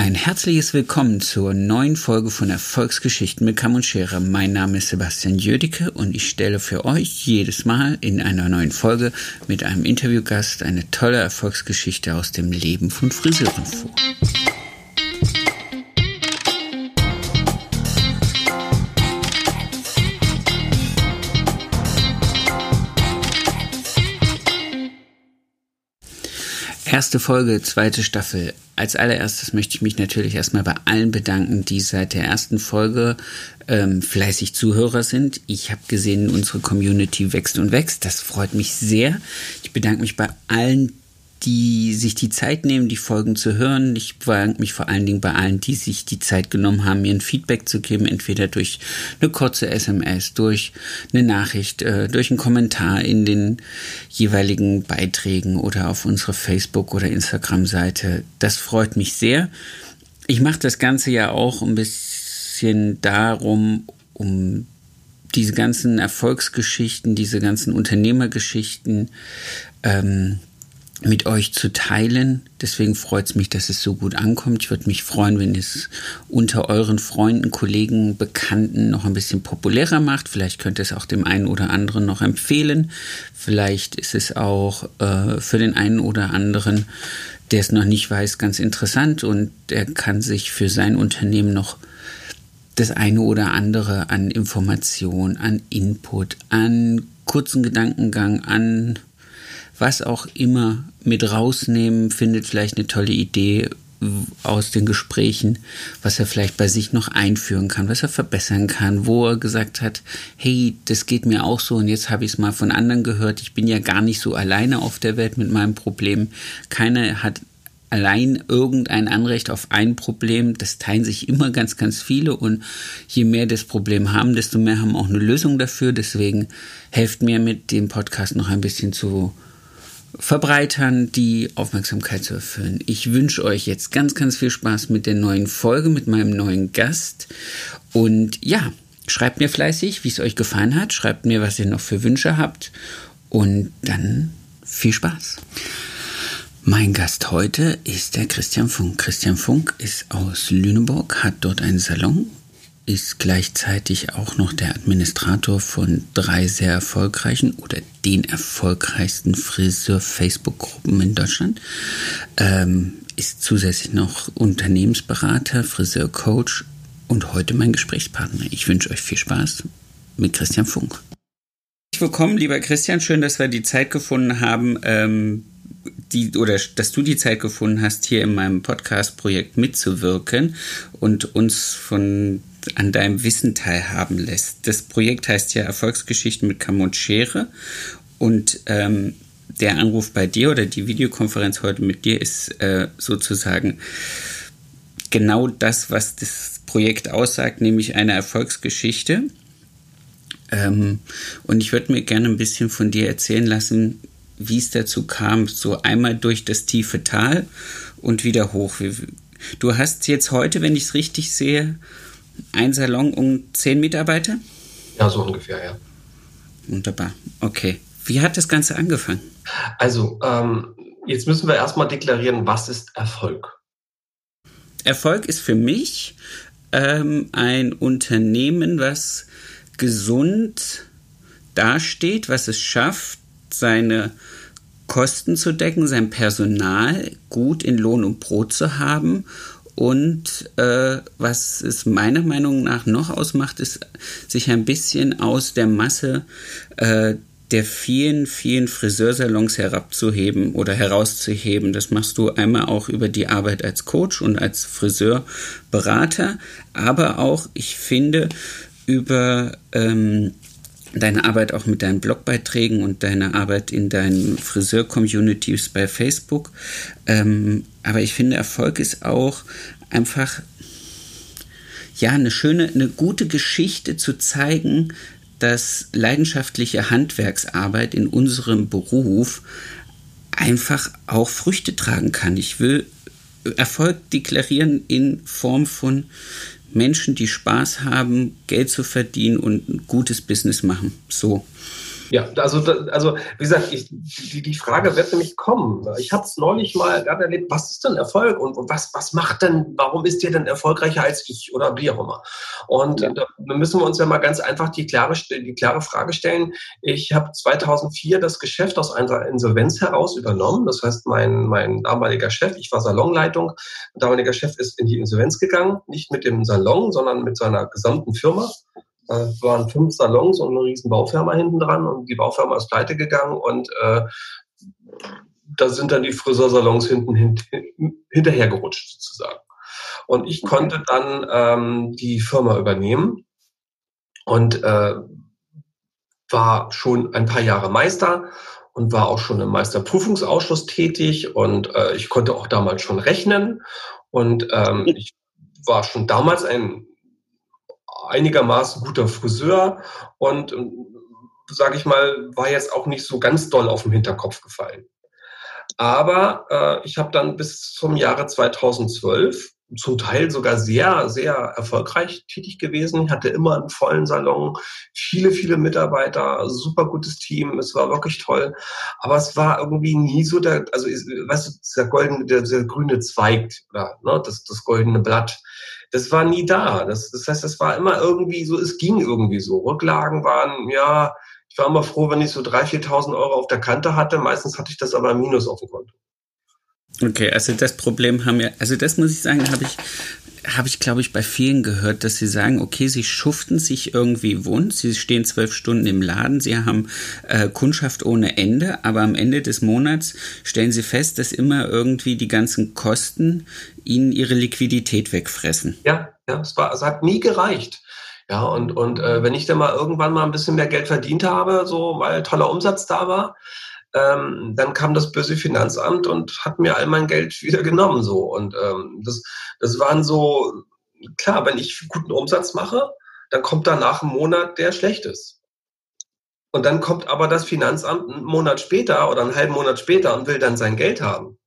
Ein herzliches Willkommen zur neuen Folge von Erfolgsgeschichten mit Kamm und Schere. Mein Name ist Sebastian Jödicke und ich stelle für euch jedes Mal in einer neuen Folge mit einem Interviewgast eine tolle Erfolgsgeschichte aus dem Leben von Friseuren vor. Erste Folge, zweite Staffel. Als allererstes möchte ich mich natürlich erstmal bei allen bedanken, die seit der ersten Folge ähm, fleißig Zuhörer sind. Ich habe gesehen, unsere Community wächst und wächst. Das freut mich sehr. Ich bedanke mich bei allen, die sich die Zeit nehmen, die Folgen zu hören. Ich bedanke mich vor allen Dingen bei allen, die sich die Zeit genommen haben, mir ein Feedback zu geben, entweder durch eine kurze SMS, durch eine Nachricht, äh, durch einen Kommentar in den jeweiligen Beiträgen oder auf unsere Facebook- oder Instagram-Seite. Das freut mich sehr. Ich mache das Ganze ja auch ein bisschen darum, um diese ganzen Erfolgsgeschichten, diese ganzen Unternehmergeschichten ähm, mit euch zu teilen. Deswegen freut es mich, dass es so gut ankommt. Ich würde mich freuen, wenn es unter euren Freunden, Kollegen, Bekannten noch ein bisschen populärer macht. Vielleicht könnt ihr es auch dem einen oder anderen noch empfehlen. Vielleicht ist es auch äh, für den einen oder anderen, der es noch nicht weiß, ganz interessant und der kann sich für sein Unternehmen noch das eine oder andere an Information, an Input, an kurzen Gedankengang, an was auch immer mit rausnehmen, findet vielleicht eine tolle Idee aus den Gesprächen, was er vielleicht bei sich noch einführen kann, was er verbessern kann, wo er gesagt hat, hey, das geht mir auch so und jetzt habe ich es mal von anderen gehört, ich bin ja gar nicht so alleine auf der Welt mit meinem Problem. Keiner hat allein irgendein Anrecht auf ein Problem. Das teilen sich immer ganz, ganz viele und je mehr das Problem haben, desto mehr haben auch eine Lösung dafür. Deswegen helft mir mit dem Podcast noch ein bisschen zu verbreitern, die Aufmerksamkeit zu erfüllen. Ich wünsche euch jetzt ganz, ganz viel Spaß mit der neuen Folge, mit meinem neuen Gast. Und ja, schreibt mir fleißig, wie es euch gefallen hat. Schreibt mir, was ihr noch für Wünsche habt. Und dann viel Spaß. Mein Gast heute ist der Christian Funk. Christian Funk ist aus Lüneburg, hat dort einen Salon, ist gleichzeitig auch noch der Administrator von drei sehr erfolgreichen oder den erfolgreichsten Friseur-Facebook-Gruppen in Deutschland. Ähm, ist zusätzlich noch Unternehmensberater, Friseurcoach und heute mein Gesprächspartner. Ich wünsche euch viel Spaß mit Christian Funk. Willkommen, lieber Christian. Schön, dass wir die Zeit gefunden haben, ähm, die oder dass du die Zeit gefunden hast, hier in meinem Podcast-Projekt mitzuwirken und uns von an deinem Wissen teilhaben lässt. Das Projekt heißt ja Erfolgsgeschichten mit Kamm und Schere und ähm, der Anruf bei dir oder die Videokonferenz heute mit dir ist äh, sozusagen genau das, was das Projekt aussagt, nämlich eine Erfolgsgeschichte. Ähm, und ich würde mir gerne ein bisschen von dir erzählen lassen, wie es dazu kam, so einmal durch das tiefe Tal und wieder hoch. Du hast jetzt heute, wenn ich es richtig sehe, ein Salon um zehn Mitarbeiter? Ja, so ungefähr, ja. Wunderbar. Okay. Wie hat das Ganze angefangen? Also, ähm, jetzt müssen wir erstmal deklarieren, was ist Erfolg? Erfolg ist für mich ähm, ein Unternehmen, was gesund dasteht, was es schafft, seine Kosten zu decken, sein Personal gut in Lohn und Brot zu haben. Und äh, was es meiner Meinung nach noch ausmacht, ist, sich ein bisschen aus der Masse äh, der vielen, vielen Friseursalons herabzuheben oder herauszuheben. Das machst du einmal auch über die Arbeit als Coach und als Friseurberater, aber auch, ich finde, über ähm, deine Arbeit auch mit deinen Blogbeiträgen und deine Arbeit in deinen Friseur-Communities bei Facebook. Ähm, aber ich finde, Erfolg ist auch einfach, ja, eine schöne, eine gute Geschichte zu zeigen, dass leidenschaftliche Handwerksarbeit in unserem Beruf einfach auch Früchte tragen kann. Ich will Erfolg deklarieren in Form von Menschen, die Spaß haben, Geld zu verdienen und ein gutes Business machen. So. Ja, also, also wie gesagt, ich, die, die Frage wird nämlich kommen. Ich habe es neulich mal gerade erlebt, was ist denn Erfolg und was, was macht denn, warum ist ihr denn erfolgreicher als ich oder wie auch immer? Und ja. da müssen wir uns ja mal ganz einfach die klare, die klare Frage stellen. Ich habe 2004 das Geschäft aus einer Insolvenz heraus übernommen. Das heißt, mein, mein damaliger Chef, ich war Salonleitung, mein damaliger Chef ist in die Insolvenz gegangen, nicht mit dem Salon, sondern mit seiner gesamten Firma. Es waren fünf Salons und eine riesen Baufirma hinten dran und die Baufirma ist pleite gegangen und äh, da sind dann die Friseursalons hinten hint, hinterhergerutscht sozusagen. Und ich konnte dann ähm, die Firma übernehmen und äh, war schon ein paar Jahre Meister und war auch schon im Meisterprüfungsausschuss tätig und äh, ich konnte auch damals schon rechnen und ähm, ich war schon damals ein einigermaßen guter Friseur und, sage ich mal, war jetzt auch nicht so ganz doll auf den Hinterkopf gefallen. Aber äh, ich habe dann bis zum Jahre 2012 zum Teil sogar sehr, sehr erfolgreich tätig gewesen. Ich hatte immer einen vollen Salon, viele, viele Mitarbeiter, super gutes Team. Es war wirklich toll. Aber es war irgendwie nie so der, also, weißt du, der goldene, der, der grüne Zweig, oder, ne, das, das goldene Blatt das war nie da. Das, das heißt, es war immer irgendwie so, es ging irgendwie so. Rücklagen waren, ja, ich war immer froh, wenn ich so 3.000, 4.000 Euro auf der Kante hatte. Meistens hatte ich das aber minus auf dem Konto. Okay, also das Problem haben wir, also das muss ich sagen, habe ich habe ich, glaube ich, bei vielen gehört, dass sie sagen, okay, sie schuften sich irgendwie wund, sie stehen zwölf Stunden im Laden, sie haben äh, Kundschaft ohne Ende, aber am Ende des Monats stellen sie fest, dass immer irgendwie die ganzen Kosten ihnen ihre Liquidität wegfressen. Ja, ja, es, war, es hat nie gereicht. Ja, und, und äh, wenn ich dann mal irgendwann mal ein bisschen mehr Geld verdient habe, so weil toller Umsatz da war, ähm, dann kam das böse Finanzamt und hat mir all mein Geld wieder genommen. So. Und ähm, das, das waren so, klar, wenn ich guten Umsatz mache, dann kommt danach ein Monat, der schlecht ist. Und dann kommt aber das Finanzamt einen Monat später oder einen halben Monat später und will dann sein Geld haben.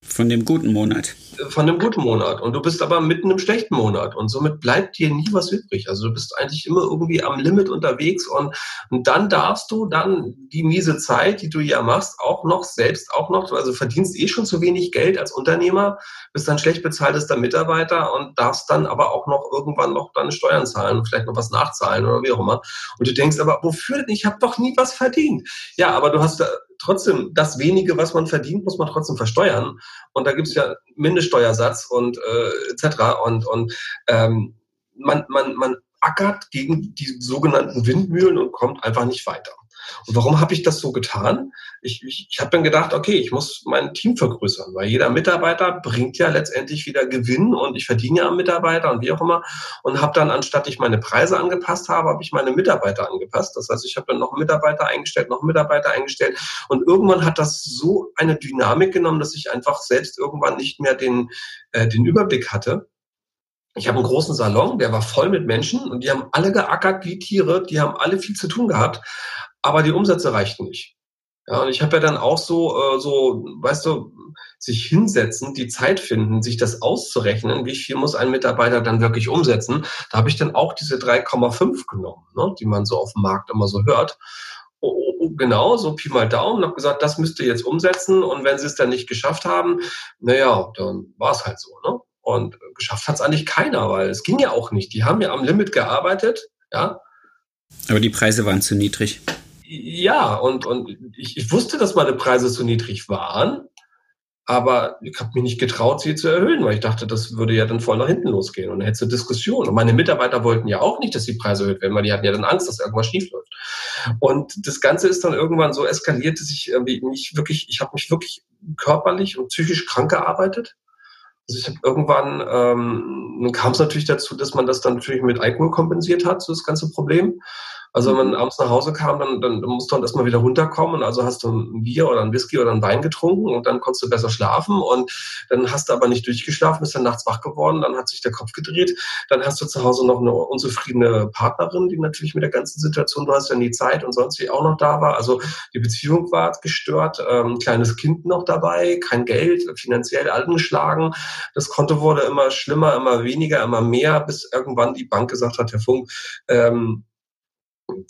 Von dem guten Monat. Von dem guten Monat. Und du bist aber mitten im schlechten Monat. Und somit bleibt dir nie was übrig. Also du bist eigentlich immer irgendwie am Limit unterwegs. Und, und dann darfst du dann die miese Zeit, die du ja machst, auch noch selbst auch noch, also verdienst eh schon zu wenig Geld als Unternehmer, bist dann schlecht bezahltester Mitarbeiter und darfst dann aber auch noch irgendwann noch deine Steuern zahlen und vielleicht noch was nachzahlen oder wie auch immer. Und du denkst aber, wofür denn? Ich habe doch nie was verdient. Ja, aber du hast trotzdem das wenige, was man verdient, muss man trotzdem versteuern. Und da gibt es ja Mindeststeuersatz und äh, etc. Und, und ähm, man, man, man ackert gegen die sogenannten Windmühlen und kommt einfach nicht weiter. Und warum habe ich das so getan? Ich, ich, ich habe dann gedacht, okay, ich muss mein Team vergrößern, weil jeder Mitarbeiter bringt ja letztendlich wieder Gewinn und ich verdiene ja am Mitarbeiter und wie auch immer. Und habe dann, anstatt ich meine Preise angepasst habe, habe ich meine Mitarbeiter angepasst. Das heißt, ich habe dann noch Mitarbeiter eingestellt, noch Mitarbeiter eingestellt. Und irgendwann hat das so eine Dynamik genommen, dass ich einfach selbst irgendwann nicht mehr den, äh, den Überblick hatte. Ich habe einen großen Salon, der war voll mit Menschen und die haben alle geackert wie Tiere, die haben alle viel zu tun gehabt aber die Umsätze reichten nicht. Ja, und ich habe ja dann auch so, äh, so, weißt du, sich hinsetzen, die Zeit finden, sich das auszurechnen, wie viel muss ein Mitarbeiter dann wirklich umsetzen. Da habe ich dann auch diese 3,5 genommen, ne, die man so auf dem Markt immer so hört. Oh, oh, oh genau, so Pi mal Daumen, habe gesagt, das müsst ihr jetzt umsetzen und wenn sie es dann nicht geschafft haben, naja, dann war es halt so. Ne? Und geschafft hat es eigentlich keiner, weil es ging ja auch nicht. Die haben ja am Limit gearbeitet, ja. Aber die Preise waren zu niedrig. Ja, und, und ich, ich wusste, dass meine Preise zu niedrig waren, aber ich habe mich nicht getraut, sie zu erhöhen, weil ich dachte, das würde ja dann voll nach hinten losgehen und dann hätte es Diskussion. Und meine Mitarbeiter wollten ja auch nicht, dass die Preise erhöht werden, weil die hatten ja dann Angst, dass irgendwas schief läuft. Und das Ganze ist dann irgendwann so eskaliert, dass ich irgendwie mich wirklich, ich habe mich wirklich körperlich und psychisch krank gearbeitet. Also ich habe irgendwann ähm, kam es natürlich dazu, dass man das dann natürlich mit Alkohol kompensiert hat, so das ganze Problem. Also wenn man abends nach Hause kam, dann, dann musst du dann erstmal wieder runterkommen. Also hast du ein Bier oder ein Whisky oder ein Wein getrunken und dann konntest du besser schlafen und dann hast du aber nicht durchgeschlafen, bist dann nachts wach geworden, dann hat sich der Kopf gedreht. Dann hast du zu Hause noch eine unzufriedene Partnerin, die natürlich mit der ganzen Situation, du hast ja nie Zeit und sonst wie auch noch da war. Also die Beziehung war gestört, ähm, kleines Kind noch dabei, kein Geld, finanziell angeschlagen. Das Konto wurde immer schlimmer, immer weniger, immer mehr, bis irgendwann die Bank gesagt hat, Herr Funk, ähm,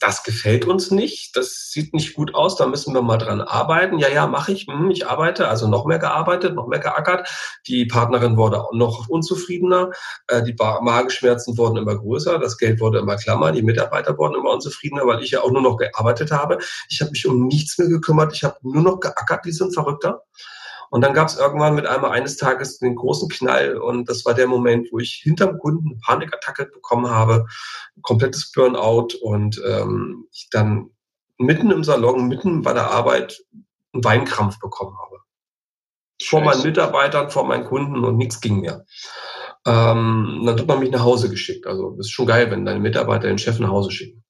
das gefällt uns nicht, das sieht nicht gut aus, da müssen wir mal dran arbeiten. Ja, ja, mache ich, hm, ich arbeite, also noch mehr gearbeitet, noch mehr geackert. Die Partnerin wurde noch unzufriedener, äh, die Magenschmerzen wurden immer größer, das Geld wurde immer klammer, die Mitarbeiter wurden immer unzufriedener, weil ich ja auch nur noch gearbeitet habe. Ich habe mich um nichts mehr gekümmert, ich habe nur noch geackert, wie so ein Verrückter. Und dann gab es irgendwann mit einmal eines Tages den großen Knall und das war der Moment, wo ich hinterm Kunden eine Panikattacke bekommen habe, komplettes Burnout und ähm, ich dann mitten im Salon, mitten bei der Arbeit einen Weinkrampf bekommen habe. Scheiße. Vor meinen Mitarbeitern, vor meinen Kunden und nichts ging mehr. Ähm, dann hat man mich nach Hause geschickt. Also das ist schon geil, wenn deine Mitarbeiter den Chef nach Hause schicken.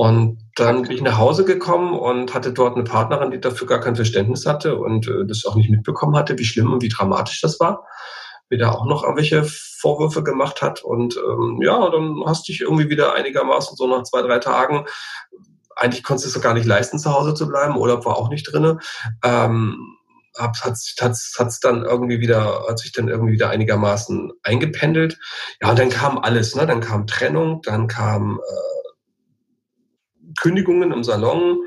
Und dann bin ich nach Hause gekommen und hatte dort eine Partnerin, die dafür gar kein Verständnis hatte und äh, das auch nicht mitbekommen hatte, wie schlimm und wie dramatisch das war. Mir da auch noch irgendwelche Vorwürfe gemacht hat. Und ähm, ja, dann hast du dich irgendwie wieder einigermaßen so nach zwei, drei Tagen eigentlich konntest du es gar nicht leisten, zu Hause zu bleiben. Urlaub war auch nicht drinne. Ähm, hat hat's, hat's, hat's dann irgendwie wieder, hat sich dann irgendwie wieder einigermaßen eingependelt. Ja, und dann kam alles, ne? Dann kam Trennung, dann kam äh, Kündigungen im Salon.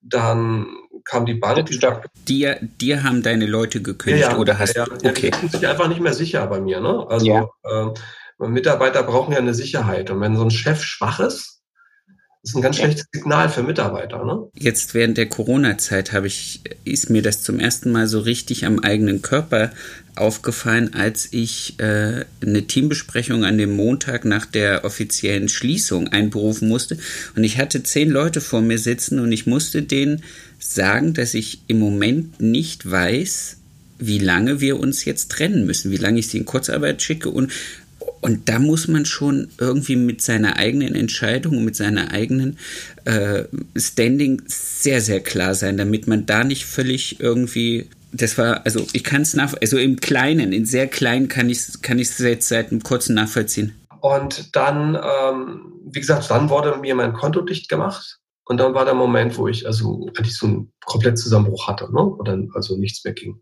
Dann kam die Bank, die sagte, dir, dir haben deine Leute gekündigt ja, oder hast ja, ja, okay. die fühlen sich einfach nicht mehr sicher bei mir. Ne? Also ja. äh, Mitarbeiter brauchen ja eine Sicherheit und wenn so ein Chef schwach ist, ist ein ganz schlechtes Signal für Mitarbeiter. Ne? Jetzt während der Corona-Zeit habe ich, ist mir das zum ersten Mal so richtig am eigenen Körper aufgefallen, als ich äh, eine Teambesprechung an dem Montag nach der offiziellen Schließung einberufen musste. Und ich hatte zehn Leute vor mir sitzen und ich musste denen sagen, dass ich im Moment nicht weiß, wie lange wir uns jetzt trennen müssen, wie lange ich sie in Kurzarbeit schicke und und da muss man schon irgendwie mit seiner eigenen Entscheidung mit seiner eigenen äh, Standing sehr, sehr klar sein, damit man da nicht völlig irgendwie. Das war, also ich kann es nach, also im Kleinen, in sehr klein kann ich es kann jetzt seit einem kurzen nachvollziehen. Und dann, ähm, wie gesagt, dann wurde mir mein Konto dicht gemacht. Und dann war der Moment, wo ich also eigentlich so einen kompletten Zusammenbruch hatte, ne? wo dann also nichts mehr ging.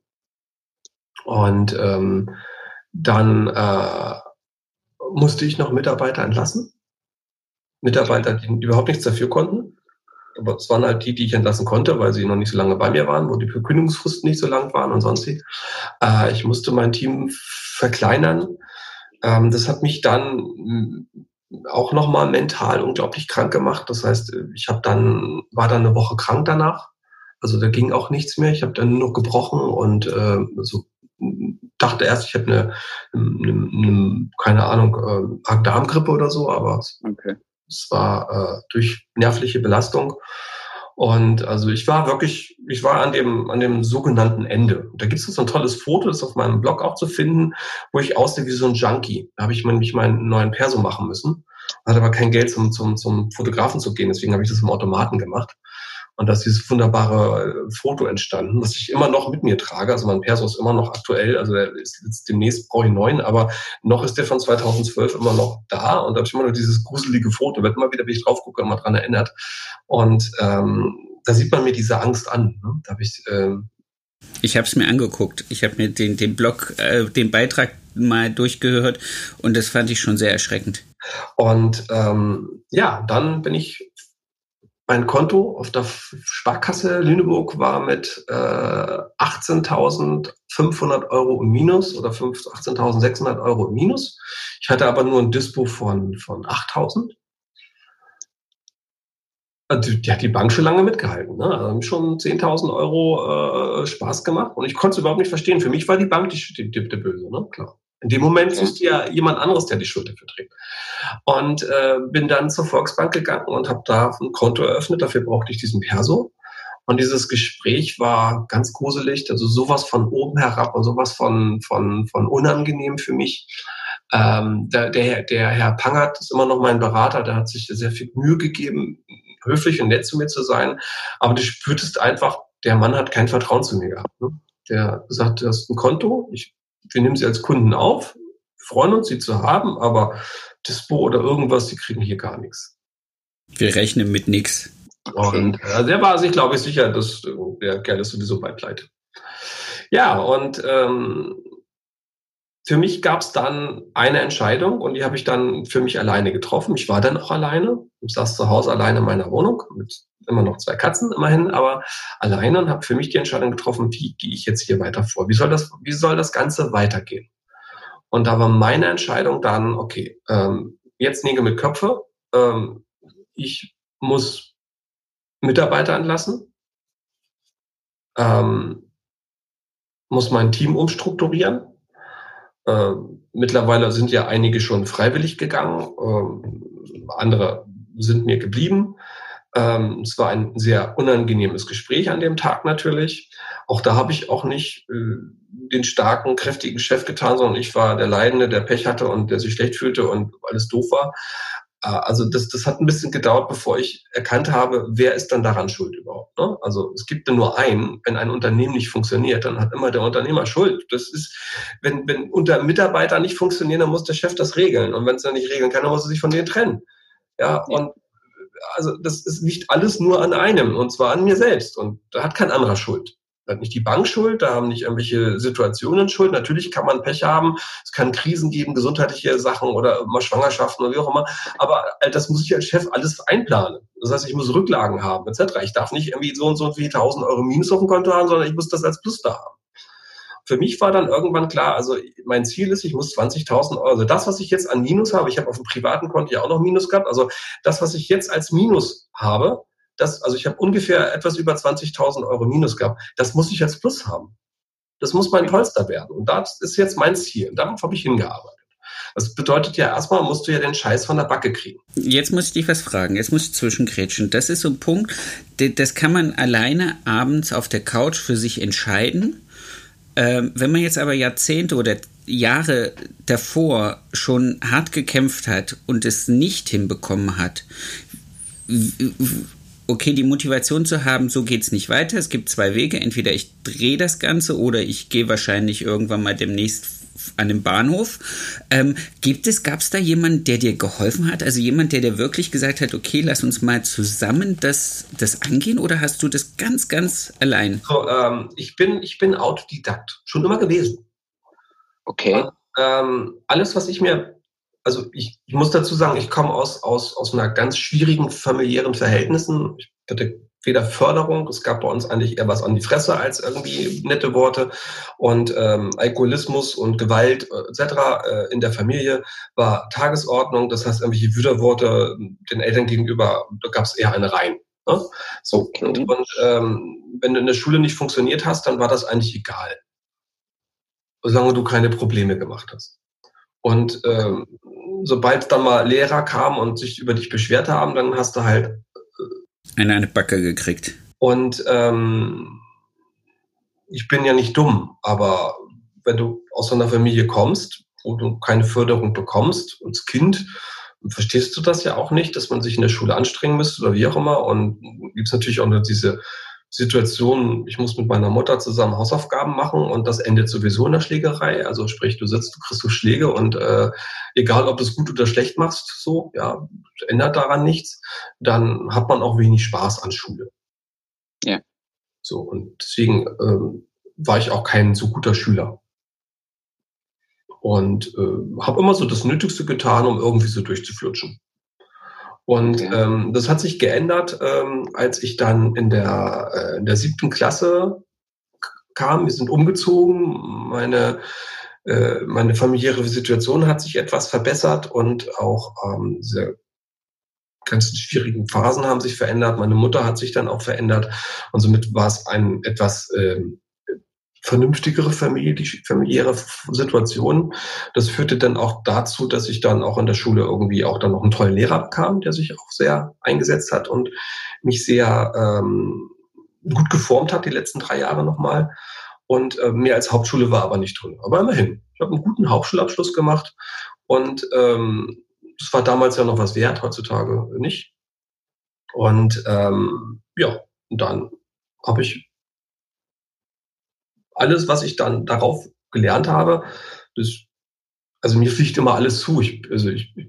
Und ähm, dann äh, musste ich noch Mitarbeiter entlassen. Mitarbeiter, die überhaupt nichts dafür konnten. Aber es waren halt die, die ich entlassen konnte, weil sie noch nicht so lange bei mir waren, wo die Verkündigungsfristen nicht so lang waren und sonstig. Äh, ich musste mein Team verkleinern. Ähm, das hat mich dann mm, auch nochmal mental unglaublich krank gemacht. Das heißt, ich habe dann, war dann eine Woche krank danach. Also da ging auch nichts mehr. Ich habe dann nur noch gebrochen und äh, so dachte erst, ich hätte eine, eine, eine keine Ahnung, äh, Darmgrippe oder so, aber okay. Es war äh, durch nervliche Belastung. Und also ich war wirklich, ich war an dem, an dem sogenannten Ende. Da gibt es so ein tolles Foto, das ist auf meinem Blog auch zu finden, wo ich aussehe wie so ein Junkie. Da habe ich nämlich meinen neuen Perso machen müssen. Hatte aber kein Geld zum, zum, zum Fotografen zu gehen, deswegen habe ich das im Automaten gemacht. Und da ist dieses wunderbare äh, Foto entstanden, was ich immer noch mit mir trage. Also mein Perso ist immer noch aktuell. Also der ist jetzt demnächst brauche ich neuen, aber noch ist der von 2012 immer noch da. Und da habe ich immer noch dieses gruselige Foto. Wird immer wieder, wenn ich drauf gucke, immer dran erinnert. Und ähm, da sieht man mir diese Angst an. Ne? Da habe ich ähm, ich habe es mir angeguckt. Ich habe mir den, den Blog, äh, den Beitrag mal durchgehört und das fand ich schon sehr erschreckend. Und ähm, ja, dann bin ich mein Konto auf der Sparkasse Lüneburg war mit äh, 18.500 Euro im Minus oder 18.600 Euro im Minus. Ich hatte aber nur ein Dispo von, von 8.000. Also die hat die Bank schon lange mitgehalten. Ne? Also haben schon 10.000 Euro äh, Spaß gemacht und ich konnte es überhaupt nicht verstehen. Für mich war die Bank die, die, die, die Böse, ne? klar. In dem Moment suchst du ja jemand anderes, der die Schuld dafür trägt. Und äh, bin dann zur Volksbank gegangen und habe da ein Konto eröffnet. Dafür brauchte ich diesen Perso. Und dieses Gespräch war ganz gruselig, also sowas von oben herab und sowas von, von, von unangenehm für mich. Ähm, der, der, der Herr Pangert ist immer noch mein Berater, der hat sich sehr viel Mühe gegeben, höflich und nett zu mir zu sein. Aber du spürtest einfach, der Mann hat kein Vertrauen zu mir gehabt. Ne? Der sagt, du hast ein Konto, ich wir nehmen sie als Kunden auf, freuen uns, sie zu haben, aber Dispo oder irgendwas, die kriegen hier gar nichts. Wir rechnen mit nichts. Und äh, der war sich, glaube ich, sicher, dass der Kerl ist sowieso bei Pleite. Ja, und ähm, für mich gab es dann eine Entscheidung und die habe ich dann für mich alleine getroffen. Ich war dann auch alleine. Ich saß zu Hause alleine in meiner Wohnung mit immer noch zwei Katzen immerhin, aber alleine und habe für mich die Entscheidung getroffen, wie gehe ich jetzt hier weiter vor? Wie soll das, wie soll das Ganze weitergehen? Und da war meine Entscheidung dann, okay, ähm, jetzt Nägel mit Köpfe. Ähm, ich muss Mitarbeiter entlassen, ähm, muss mein Team umstrukturieren. Ähm, mittlerweile sind ja einige schon freiwillig gegangen, ähm, andere sind mir geblieben. Ähm, es war ein sehr unangenehmes Gespräch an dem Tag natürlich. Auch da habe ich auch nicht äh, den starken, kräftigen Chef getan, sondern ich war der Leidende, der Pech hatte und der sich schlecht fühlte und alles doof war. Äh, also das, das hat ein bisschen gedauert, bevor ich erkannt habe, wer ist dann daran schuld überhaupt. Ne? Also es gibt nur einen, wenn ein Unternehmen nicht funktioniert, dann hat immer der Unternehmer Schuld. Das ist, wenn, wenn unter Mitarbeiter nicht funktionieren, dann muss der Chef das regeln. Und wenn es dann nicht regeln kann, dann muss er sich von denen trennen. Ja, und also das ist nicht alles nur an einem, und zwar an mir selbst. Und da hat kein anderer Schuld. Da hat nicht die Bank Schuld, da haben nicht irgendwelche Situationen Schuld. Natürlich kann man Pech haben, es kann Krisen geben, gesundheitliche Sachen oder mal Schwangerschaften oder wie auch immer. Aber äh, das muss ich als Chef alles einplanen. Das heißt, ich muss Rücklagen haben, etc. Ich darf nicht irgendwie so und so wie 1000 Euro Minus auf dem Konto haben, sondern ich muss das als Plus da haben für mich war dann irgendwann klar, also mein Ziel ist, ich muss 20.000 Euro, also das, was ich jetzt an Minus habe, ich habe auf dem privaten Konto ja auch noch Minus gehabt, also das, was ich jetzt als Minus habe, das, also ich habe ungefähr etwas über 20.000 Euro Minus gehabt, das muss ich als Plus haben. Das muss mein Polster werden. Und das ist jetzt mein Ziel. Und darauf habe ich hingearbeitet. Das bedeutet ja erstmal, musst du ja den Scheiß von der Backe kriegen. Jetzt muss ich dich was fragen. Jetzt muss ich zwischengrätschen. Das ist so ein Punkt, das kann man alleine abends auf der Couch für sich entscheiden. Ähm, wenn man jetzt aber Jahrzehnte oder Jahre davor schon hart gekämpft hat und es nicht hinbekommen hat, okay, die Motivation zu haben, so geht es nicht weiter. Es gibt zwei Wege. Entweder ich drehe das Ganze oder ich gehe wahrscheinlich irgendwann mal demnächst an den Bahnhof. Ähm, gibt es, gab es da jemanden, der dir geholfen hat? Also jemand, der dir wirklich gesagt hat, okay, lass uns mal zusammen das, das angehen oder hast du das ganz, ganz allein? So, ähm, ich, bin, ich bin Autodidakt, schon immer gewesen. Okay. Ähm, alles, was ich mir, also ich, ich muss dazu sagen, ich komme aus, aus, aus einer ganz schwierigen familiären Verhältnissen. Ich hatte weder Förderung, es gab bei uns eigentlich eher was an die Fresse als irgendwie nette Worte und ähm, Alkoholismus und Gewalt äh, etc. Äh, in der Familie war Tagesordnung, das heißt irgendwelche Widerworte den Eltern gegenüber, da gab es eher eine rein. Ne? So und, und ähm, wenn du in der Schule nicht funktioniert hast, dann war das eigentlich egal, solange du keine Probleme gemacht hast. Und ähm, sobald dann mal Lehrer kamen und sich über dich beschwert haben, dann hast du halt eine, eine Backe gekriegt. Und ähm, ich bin ja nicht dumm, aber wenn du aus einer Familie kommst, wo du keine Förderung bekommst als Kind, verstehst du das ja auch nicht, dass man sich in der Schule anstrengen müsste oder wie auch immer. Und gibt es natürlich auch nur diese Situation, ich muss mit meiner Mutter zusammen Hausaufgaben machen und das endet sowieso in der Schlägerei. Also sprich, du sitzt, du kriegst du Schläge und äh, egal, ob du es gut oder schlecht machst, so, ja, ändert daran nichts, dann hat man auch wenig Spaß an Schule. Ja. So, und deswegen ähm, war ich auch kein so guter Schüler. Und äh, habe immer so das Nötigste getan, um irgendwie so durchzuflutschen. Und okay. ähm, das hat sich geändert, ähm, als ich dann in der, äh, in der siebten Klasse kam. Wir sind umgezogen. Meine, äh, meine familiäre Situation hat sich etwas verbessert und auch ähm, diese ganzen schwierigen Phasen haben sich verändert. Meine Mutter hat sich dann auch verändert. Und somit war es ein etwas ähm, vernünftigere Familie, die familiäre Situation. Das führte dann auch dazu, dass ich dann auch in der Schule irgendwie auch dann noch einen tollen Lehrer bekam, der sich auch sehr eingesetzt hat und mich sehr ähm, gut geformt hat die letzten drei Jahre nochmal. Und äh, mehr als Hauptschule war aber nicht drin. Aber immerhin, ich habe einen guten Hauptschulabschluss gemacht und ähm, das war damals ja noch was wert, heutzutage nicht. Und ähm, ja, dann habe ich alles, was ich dann darauf gelernt habe, das, also mir fliegt immer alles zu. Ich, also ich, ich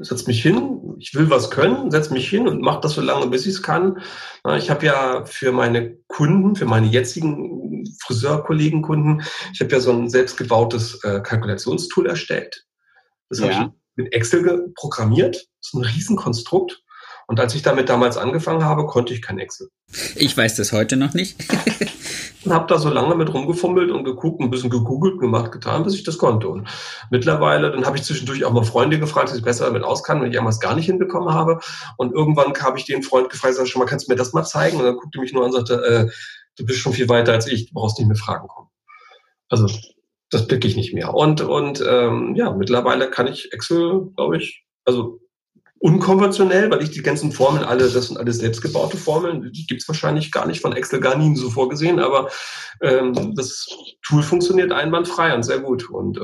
setze mich hin, ich will was können, setze mich hin und mache das so lange, bis ich es kann. Ich habe ja für meine Kunden, für meine jetzigen Friseurkollegen, Kunden, ich habe ja so ein selbstgebautes äh, Kalkulationstool erstellt. Das ja. habe ich mit Excel programmiert. Das ist ein Riesenkonstrukt. Und als ich damit damals angefangen habe, konnte ich kein Excel. Ich weiß das heute noch nicht. und habe da so lange mit rumgefummelt und geguckt, ein bisschen gegoogelt, gemacht, getan, bis ich das konnte. Und mittlerweile, dann habe ich zwischendurch auch mal Freunde gefragt, die sich besser damit auskannen, wenn ich irgendwas gar nicht hinbekommen habe. Und irgendwann habe ich den Freund gefragt, sag schon mal, kannst du mir das mal zeigen? Und dann guckte mich nur an und sagte, äh, du bist schon viel weiter als ich, du brauchst nicht mehr Fragen kommen. Also das blicke ich nicht mehr. Und, und ähm, ja, mittlerweile kann ich Excel, glaube ich, also unkonventionell, weil ich die ganzen Formeln alle, das sind alles selbstgebaute Formeln, die gibt's wahrscheinlich gar nicht von Excel gar nie so vorgesehen, aber ähm, das Tool funktioniert einwandfrei und sehr gut. Und äh,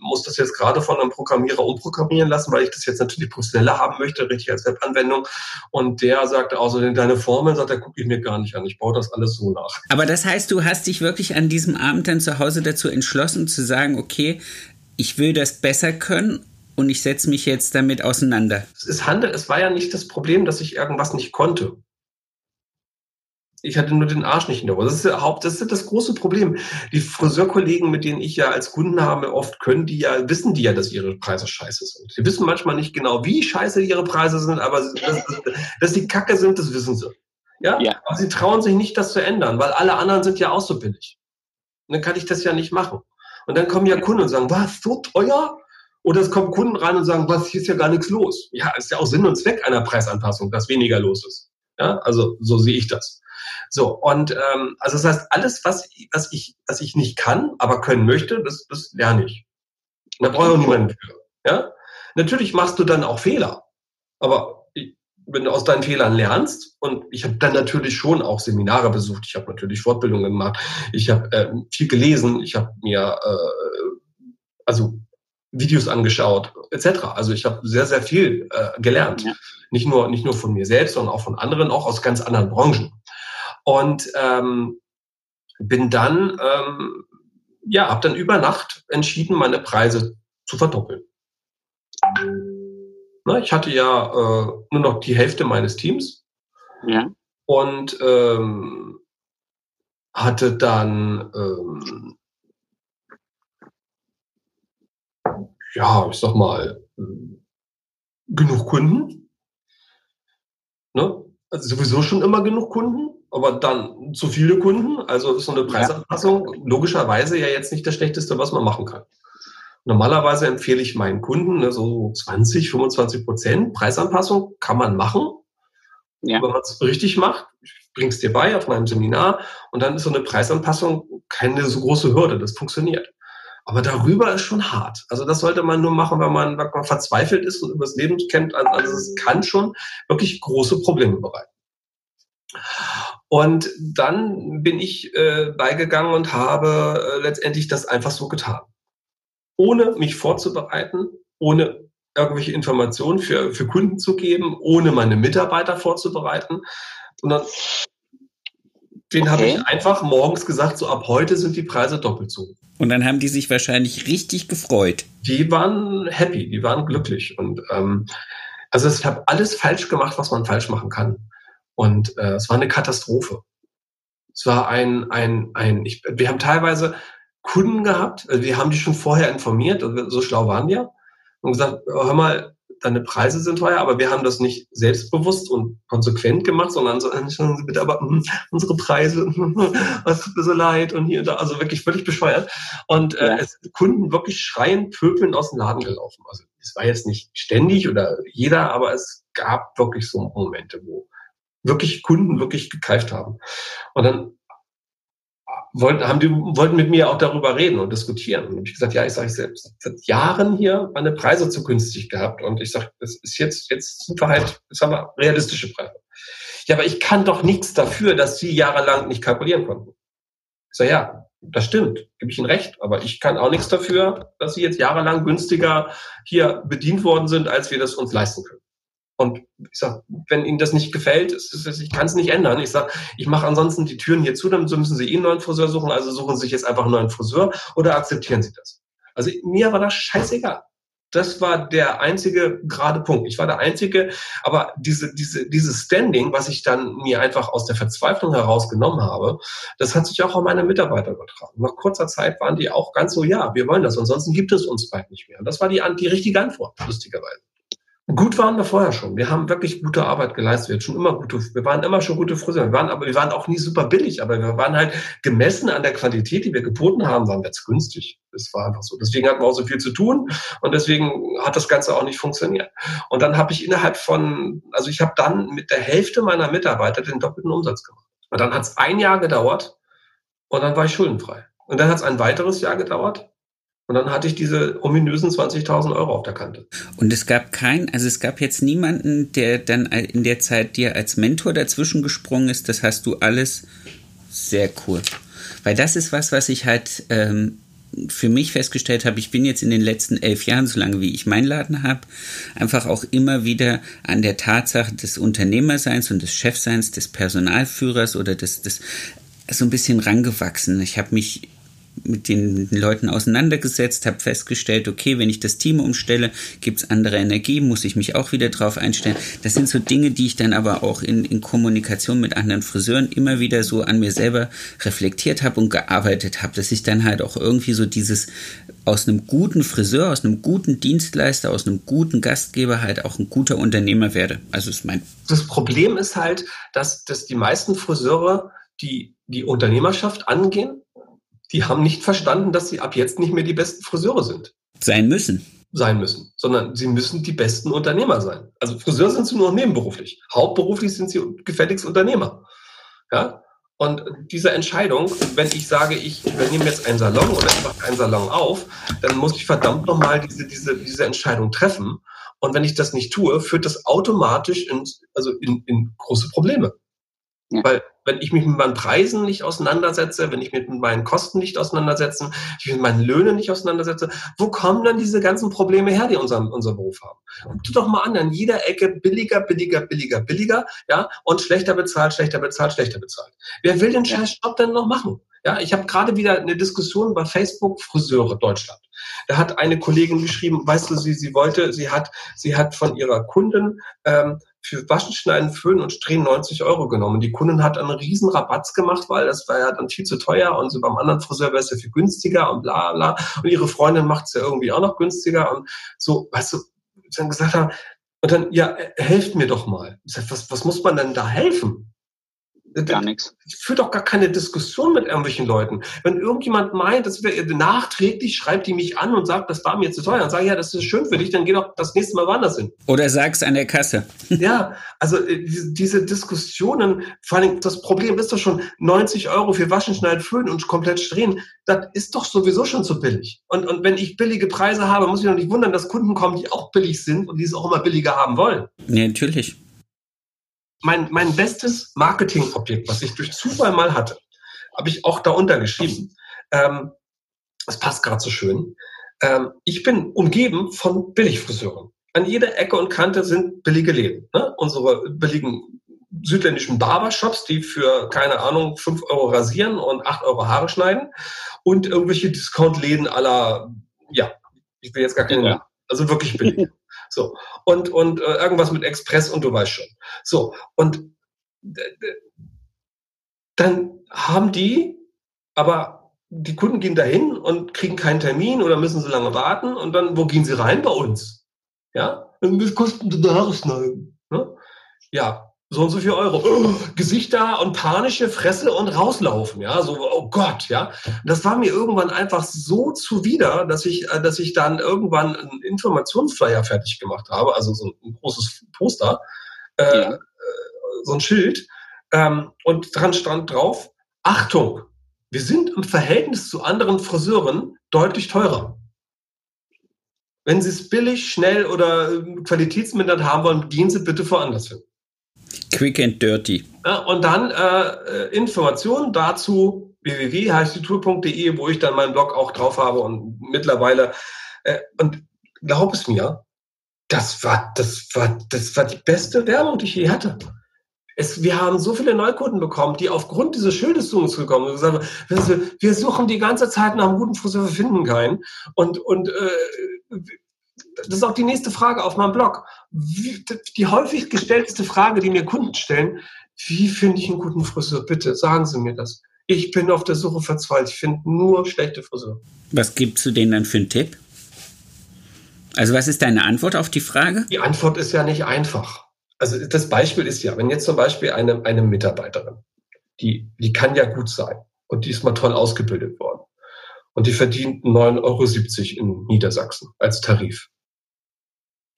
muss das jetzt gerade von einem Programmierer umprogrammieren lassen, weil ich das jetzt natürlich professioneller haben möchte, richtig als Webanwendung. Und der sagte außerdem, deine Formeln, sagt er, gucke ich mir gar nicht an, ich baue das alles so nach. Aber das heißt, du hast dich wirklich an diesem Abend dann zu Hause dazu entschlossen zu sagen, okay, ich will das besser können und ich setze mich jetzt damit auseinander. Es, ist Handel, es war ja nicht das Problem, dass ich irgendwas nicht konnte. Ich hatte nur den Arsch nicht in der Hose. Das ist, ja Haupt, das ist das große Problem. Die Friseurkollegen, mit denen ich ja als Kunden habe, oft können die ja, wissen die ja, dass ihre Preise scheiße sind. Die wissen manchmal nicht genau, wie scheiße ihre Preise sind, aber dass, dass die Kacke sind, das wissen sie. Ja? ja? Aber sie trauen sich nicht, das zu ändern, weil alle anderen sind ja auch so billig. Und dann kann ich das ja nicht machen. Und dann kommen ja Kunden und sagen, was, so teuer? Oder es kommen Kunden rein und sagen, was, hier ist ja gar nichts los. Ja, ist ja auch Sinn und Zweck einer Preisanpassung, dass weniger los ist. Ja, also so sehe ich das. So, und ähm, also das heißt, alles, was, was, ich, was ich nicht kann, aber können möchte, das, das lerne ich. Und da brauche ich auch niemanden für. Ja? Natürlich machst du dann auch Fehler. Aber wenn du aus deinen Fehlern lernst, und ich habe dann natürlich schon auch Seminare besucht, ich habe natürlich Fortbildungen gemacht, ich habe äh, viel gelesen, ich habe mir äh, also Videos angeschaut, etc. Also ich habe sehr, sehr viel äh, gelernt. Ja. Nicht, nur, nicht nur von mir selbst, sondern auch von anderen, auch aus ganz anderen Branchen. Und ähm, bin dann, ähm, ja, habe dann über Nacht entschieden, meine Preise zu verdoppeln. Na, ich hatte ja äh, nur noch die Hälfte meines Teams. Ja. Und ähm, hatte dann ähm, ja, ich sag mal, genug Kunden. Ne? Also sowieso schon immer genug Kunden, aber dann zu viele Kunden. Also ist so eine Preisanpassung ja. logischerweise ja jetzt nicht das Schlechteste, was man machen kann. Normalerweise empfehle ich meinen Kunden ne, so 20, 25 Prozent Preisanpassung kann man machen. Ja. Wenn man es richtig macht, ich bringe es dir bei auf meinem Seminar und dann ist so eine Preisanpassung keine so große Hürde. Das funktioniert. Aber darüber ist schon hart. Also das sollte man nur machen, wenn man, wenn man verzweifelt ist und übers Leben kennt. Also es kann schon wirklich große Probleme bereiten. Und dann bin ich äh, beigegangen und habe äh, letztendlich das einfach so getan. Ohne mich vorzubereiten, ohne irgendwelche Informationen für, für Kunden zu geben, ohne meine Mitarbeiter vorzubereiten, sondern den okay. habe ich einfach morgens gesagt, so ab heute sind die Preise doppelt so. Und dann haben die sich wahrscheinlich richtig gefreut. Die waren happy, die waren glücklich. Und ähm, also ich habe alles falsch gemacht, was man falsch machen kann. Und äh, es war eine Katastrophe. Es war ein, ein, ein, ich, wir haben teilweise Kunden gehabt, also wir haben die schon vorher informiert, also so schlau waren wir, und gesagt, hör mal, deine Preise sind teuer, aber wir haben das nicht selbstbewusst und konsequent gemacht, sondern so, sagen Sie bitte, aber mh, unsere Preise, was tut mir so leid und hier und da, also wirklich völlig bescheuert. Und äh, ja. es, Kunden wirklich schreien, pöbeln aus dem Laden gelaufen. Also es war jetzt nicht ständig oder jeder, aber es gab wirklich so Momente, wo wirklich Kunden wirklich gekeift haben. Und dann wollten, haben die, wollten mit mir auch darüber reden und diskutieren. Und ich gesagt, ja, ich sage ich selbst, seit Jahren hier meine Preise zu günstig gehabt. Und ich sage, das ist jetzt, jetzt sind wir halt, jetzt haben wir realistische Preise. Ja, aber ich kann doch nichts dafür, dass sie jahrelang nicht kalkulieren konnten. Ich sage, ja, das stimmt, gebe ich Ihnen recht, aber ich kann auch nichts dafür, dass sie jetzt jahrelang günstiger hier bedient worden sind, als wir das uns leisten können. Und ich sag, wenn Ihnen das nicht gefällt, ich kann es nicht ändern. Ich sag, ich mache ansonsten die Türen hier zu, dann müssen Sie eh einen neuen Friseur suchen, also suchen Sie sich jetzt einfach einen neuen Friseur oder akzeptieren Sie das. Also mir war das scheißegal. Das war der einzige gerade Punkt. Ich war der einzige, aber diese, diese, dieses Standing, was ich dann mir einfach aus der Verzweiflung herausgenommen habe, das hat sich auch auf meine Mitarbeiter übertragen. Nach kurzer Zeit waren die auch ganz so, ja, wir wollen das, ansonsten gibt es uns bald nicht mehr. Und das war die, die richtige Antwort, lustigerweise. Gut waren wir vorher schon. Wir haben wirklich gute Arbeit geleistet. Wir, schon immer gute, wir waren immer schon gute Friseure. Wir waren, aber wir waren auch nie super billig, aber wir waren halt gemessen an der Qualität, die wir geboten haben, waren wir jetzt günstig. Das war einfach so. Deswegen hatten wir auch so viel zu tun und deswegen hat das Ganze auch nicht funktioniert. Und dann habe ich innerhalb von, also ich habe dann mit der Hälfte meiner Mitarbeiter den doppelten Umsatz gemacht. Und dann hat es ein Jahr gedauert und dann war ich schuldenfrei. Und dann hat es ein weiteres Jahr gedauert und dann hatte ich diese ominösen 20.000 Euro auf der Kante. Und es gab keinen, also es gab jetzt niemanden, der dann in der Zeit dir als Mentor dazwischen gesprungen ist. Das hast du alles sehr cool. Weil das ist was, was ich halt ähm, für mich festgestellt habe. Ich bin jetzt in den letzten elf Jahren, so lange wie ich meinen Laden habe, einfach auch immer wieder an der Tatsache des Unternehmerseins und des Chefseins, des Personalführers oder des, des so ein bisschen rangewachsen. Ich habe mich mit den Leuten auseinandergesetzt, habe festgestellt, okay, wenn ich das Team umstelle, gibt es andere Energie, muss ich mich auch wieder drauf einstellen. Das sind so Dinge, die ich dann aber auch in, in Kommunikation mit anderen Friseuren immer wieder so an mir selber reflektiert habe und gearbeitet habe, dass ich dann halt auch irgendwie so dieses aus einem guten Friseur, aus einem guten Dienstleister, aus einem guten Gastgeber halt auch ein guter Unternehmer werde. Also ist mein. Das Problem ist halt, dass, dass die meisten Friseure die, die Unternehmerschaft angehen die haben nicht verstanden, dass sie ab jetzt nicht mehr die besten Friseure sind. Sein müssen. Sein müssen, sondern sie müssen die besten Unternehmer sein. Also Friseur sind sie nur noch nebenberuflich. Hauptberuflich sind sie gefälligst Unternehmer. Ja? Und diese Entscheidung, wenn ich sage, ich nehme jetzt einen Salon oder ich mache einen Salon auf, dann muss ich verdammt nochmal diese, diese, diese Entscheidung treffen. Und wenn ich das nicht tue, führt das automatisch in, also in, in große Probleme. Ja. Weil wenn ich mich mit meinen Preisen nicht auseinandersetze, wenn ich mich mit meinen Kosten nicht auseinandersetze, ich mich mit meinen Löhnen nicht auseinandersetze, wo kommen dann diese ganzen Probleme her, die unser, unser Beruf haben? Guck dir doch mal an, an jeder Ecke billiger, billiger, billiger, billiger, ja, und schlechter bezahlt, schlechter bezahlt, schlechter bezahlt. Wer will den scheiß Job denn noch machen? Ja, ich habe gerade wieder eine Diskussion bei Facebook Friseure Deutschland. Da hat eine Kollegin geschrieben, weißt du, sie, sie wollte, sie hat, sie hat von ihrer Kundin ähm, für Waschen, Schneiden, Föhnen und Strähnen 90 Euro genommen. Die Kundin hat einen riesen Rabatz gemacht, weil das war ja dann viel zu teuer und so beim anderen Friseur wäre es ja viel günstiger und bla bla. Und ihre Freundin macht es ja irgendwie auch noch günstiger und so, weißt du, dann gesagt haben, und dann, ja, helft mir doch mal. Sag, was, was muss man denn da helfen? Gar nichts. Ich führe doch gar keine Diskussion mit irgendwelchen Leuten. Wenn irgendjemand meint, das wäre nachträglich, schreibt die mich an und sagt, das war mir zu teuer. Dann sage ich, ja, das ist schön für dich, dann geh doch das nächste Mal woanders hin. Oder sag's an der Kasse. ja, also äh, diese Diskussionen, vor allem das Problem ist doch schon 90 Euro für Waschen, Schneiden, Föhnen und komplett drehen. Das ist doch sowieso schon zu billig. Und, und wenn ich billige Preise habe, muss ich doch nicht wundern, dass Kunden kommen, die auch billig sind und die es auch immer billiger haben wollen. Ja, natürlich mein, mein bestes Marketingobjekt, was ich durch Zufall mal hatte, habe ich auch da untergeschrieben. Ähm, das passt gerade so schön. Ähm, ich bin umgeben von Billigfriseuren. An jeder Ecke und Kante sind billige Läden. Ne? Unsere billigen südländischen Barbershops, die für, keine Ahnung, 5 Euro rasieren und 8 Euro Haare schneiden. Und irgendwelche Discount-Läden aller, ja, ich will jetzt gar keine, ja. also wirklich billig. So. Und, und äh, irgendwas mit Express und du weißt schon. So. Und dann haben die, aber die Kunden gehen dahin und kriegen keinen Termin oder müssen so lange warten und dann, wo gehen sie rein? Bei uns. Ja? Das kostet die Haare schneiden. Ne? Ja, so und so viel Euro. Oh, Gesichter und panische Fresse und rauslaufen, ja, so, oh Gott, ja. Das war mir irgendwann einfach so zuwider, dass ich, äh, dass ich dann irgendwann einen Informationsflyer fertig gemacht habe, also so ein großes Poster, äh, ja. Äh, so ein Schild, ähm, und dran stand drauf, Achtung, wir sind im Verhältnis zu anderen Friseuren deutlich teurer. Wenn Sie es billig, schnell oder äh, qualitätsmindert haben wollen, gehen Sie bitte woanders hin. Quick and dirty. Ja, und dann äh, äh Informationen dazu www.heißditour.de, wo ich dann meinen Blog auch drauf habe und mittlerweile äh, und glaub es mir, das war das war das war die beste Werbung, die ich je hatte. Es, wir haben so viele Neukunden bekommen, die aufgrund dieses Schildes zu uns gekommen sind wir suchen die ganze Zeit nach einem guten Friseur, wir finden keinen. Und, und äh, das ist auch die nächste Frage auf meinem Blog. Die häufig gestellteste Frage, die mir Kunden stellen, wie finde ich einen guten Friseur? Bitte sagen Sie mir das. Ich bin auf der Suche verzweifelt. Ich finde nur schlechte Friseur. Was gibst du denen dann für einen Tipp? Also was ist deine Antwort auf die Frage? Die Antwort ist ja nicht einfach. Also das Beispiel ist ja, wenn jetzt zum Beispiel eine, eine Mitarbeiterin, die, die kann ja gut sein und die ist mal toll ausgebildet worden und die verdient 9,70 Euro in Niedersachsen als Tarif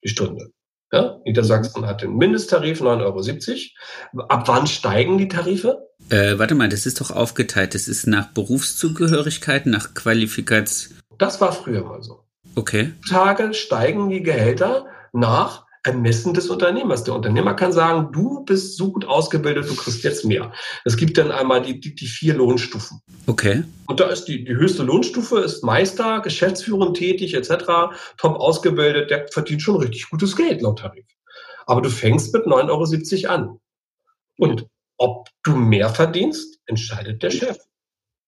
die Stunde. Ja, Niedersachsen hat den Mindesttarif 9,70 Euro. Ab wann steigen die Tarife? Äh, warte mal, das ist doch aufgeteilt. Das ist nach Berufszugehörigkeit, nach Qualifikation. Das war früher mal so. Okay. Tage steigen die Gehälter nach Ermessen des Unternehmers. Der Unternehmer kann sagen, du bist so gut ausgebildet, du kriegst jetzt mehr. Es gibt dann einmal die, die, die vier Lohnstufen. Okay. Und da ist die, die höchste Lohnstufe ist Meister, geschäftsführend tätig etc., top ausgebildet, der verdient schon richtig gutes Geld laut Tarif. Aber du fängst mit 9,70 Euro an. Und ob du mehr verdienst, entscheidet der Chef.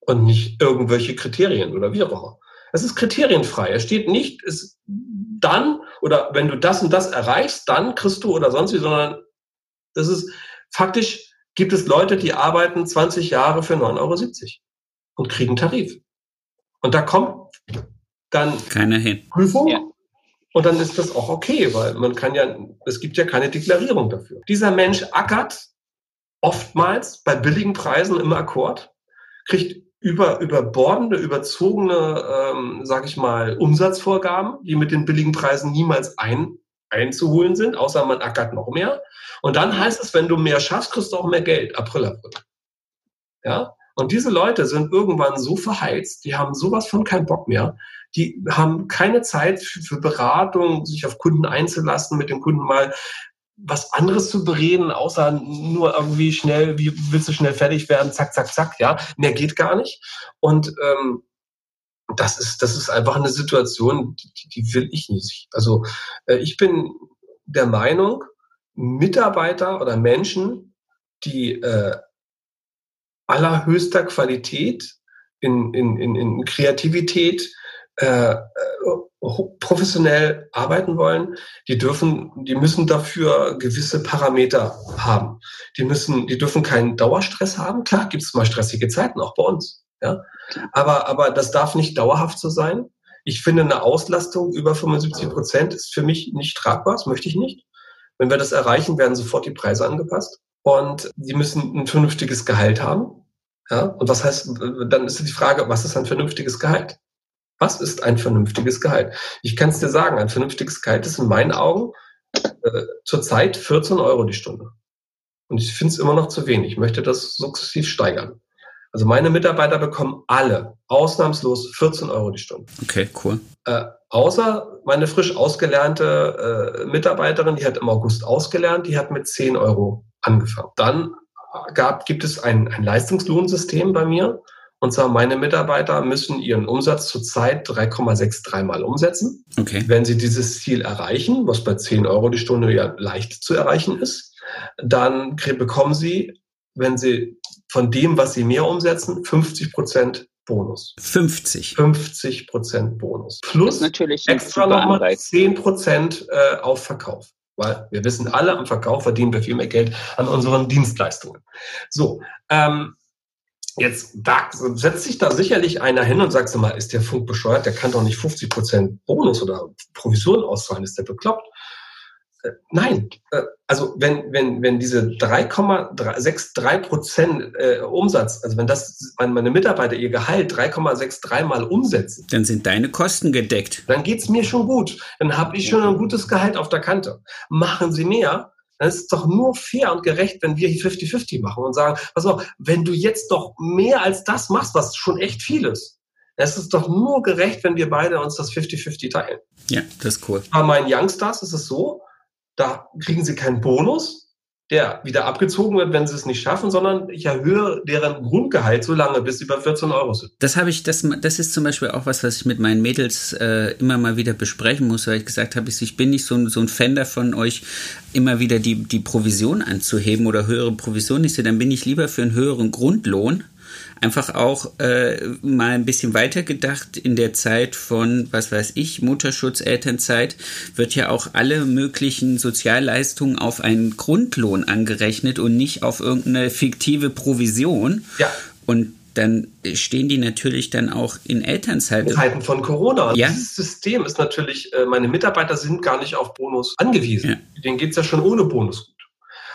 Und nicht irgendwelche Kriterien oder wie auch immer. Es ist kriterienfrei. Es steht nicht, es dann oder wenn du das und das erreichst, dann kriegst du oder sonst wie, sondern das ist faktisch gibt es Leute, die arbeiten 20 Jahre für 9,70 Euro und kriegen Tarif. Und da kommt dann Keiner hin. Prüfung. Ja. Und dann ist das auch okay, weil man kann ja, es gibt ja keine Deklarierung dafür. Dieser Mensch ackert oftmals bei billigen Preisen im Akkord, kriegt über, überbordende, überzogene, ähm, sage ich mal, Umsatzvorgaben, die mit den billigen Preisen niemals ein, einzuholen sind, außer man ackert noch mehr. Und dann heißt es, wenn du mehr schaffst, kriegst du auch mehr Geld. April, April. Ja? Und diese Leute sind irgendwann so verheizt, die haben sowas von keinen Bock mehr. Die haben keine Zeit für Beratung, sich auf Kunden einzulassen, mit dem Kunden mal was anderes zu bereden, außer nur irgendwie schnell, wie willst du schnell fertig werden, zack, zack, zack, ja, mehr geht gar nicht. Und ähm, das ist, das ist einfach eine Situation, die, die will ich nicht. Also äh, ich bin der Meinung, Mitarbeiter oder Menschen, die äh, allerhöchster Qualität in, in, in, in Kreativität, äh, äh professionell arbeiten wollen, die dürfen, die müssen dafür gewisse Parameter haben. Die müssen, die dürfen keinen Dauerstress haben. Klar, gibt es mal stressige Zeiten, auch bei uns. Ja, aber, aber das darf nicht dauerhaft so sein. Ich finde, eine Auslastung über 75 Prozent ist für mich nicht tragbar. Das möchte ich nicht. Wenn wir das erreichen, werden sofort die Preise angepasst. Und die müssen ein vernünftiges Gehalt haben. Ja, und was heißt, dann ist die Frage, was ist ein vernünftiges Gehalt? Was ist ein vernünftiges Gehalt? Ich kann es dir sagen, ein vernünftiges Gehalt ist in meinen Augen äh, zurzeit 14 Euro die Stunde. Und ich finde es immer noch zu wenig. Ich möchte das sukzessiv steigern. Also meine Mitarbeiter bekommen alle ausnahmslos 14 Euro die Stunde. Okay, cool. Äh, außer meine frisch ausgelernte äh, Mitarbeiterin, die hat im August ausgelernt, die hat mit 10 Euro angefangen. Dann gab, gibt es ein, ein Leistungslohnsystem bei mir. Und zwar meine Mitarbeiter müssen ihren Umsatz zurzeit 3,63 Mal umsetzen. Okay. Wenn sie dieses Ziel erreichen, was bei 10 Euro die Stunde ja leicht zu erreichen ist, dann bekommen sie, wenn sie von dem, was sie mehr umsetzen, 50 Prozent Bonus. 50. 50 Prozent Bonus. Plus natürlich extra nochmal 10 Prozent äh, auf Verkauf. Weil wir wissen alle, am Verkauf verdienen wir viel mehr Geld an unseren Dienstleistungen. So, ähm, Jetzt da, setzt sich da sicherlich einer hin und sagt so mal, ist der Funk bescheuert, der kann doch nicht 50 Prozent Bonus oder Provision auszahlen, ist der bekloppt? Äh, nein, äh, also wenn, wenn, wenn diese 3,63 Prozent äh, Umsatz, also wenn das wenn meine Mitarbeiter ihr Gehalt 3,63 mal umsetzen, dann sind deine Kosten gedeckt. Dann geht's mir schon gut. Dann habe ich schon ein gutes Gehalt auf der Kante. Machen Sie mehr, dann ist es doch nur fair und gerecht, wenn wir hier 50-50 machen und sagen, pass auf, wenn du jetzt doch mehr als das machst, was schon echt viel ist, es ist doch nur gerecht, wenn wir beide uns das 50-50 teilen. Ja, das ist cool. Bei meinen Youngstars ist es so, da kriegen sie keinen Bonus, der wieder abgezogen wird, wenn sie es nicht schaffen, sondern ich erhöhe deren Grundgehalt so lange, bis sie bei 14 Euro sind. Das habe ich, das, das ist zum Beispiel auch was, was ich mit meinen Mädels äh, immer mal wieder besprechen muss, weil ich gesagt habe, ich bin nicht so ein, so ein Fan davon, euch immer wieder die, die Provision anzuheben oder höhere Provision. Ich sehe, dann bin ich lieber für einen höheren Grundlohn Einfach auch äh, mal ein bisschen weiter gedacht in der Zeit von, was weiß ich, Mutterschutz, Elternzeit, wird ja auch alle möglichen Sozialleistungen auf einen Grundlohn angerechnet und nicht auf irgendeine fiktive Provision. Ja. Und dann stehen die natürlich dann auch in Elternzeit. In Zeiten von Corona. Ja. Dieses System ist natürlich, äh, meine Mitarbeiter sind gar nicht auf Bonus angewiesen. Ja. Denen geht's ja schon ohne Bonus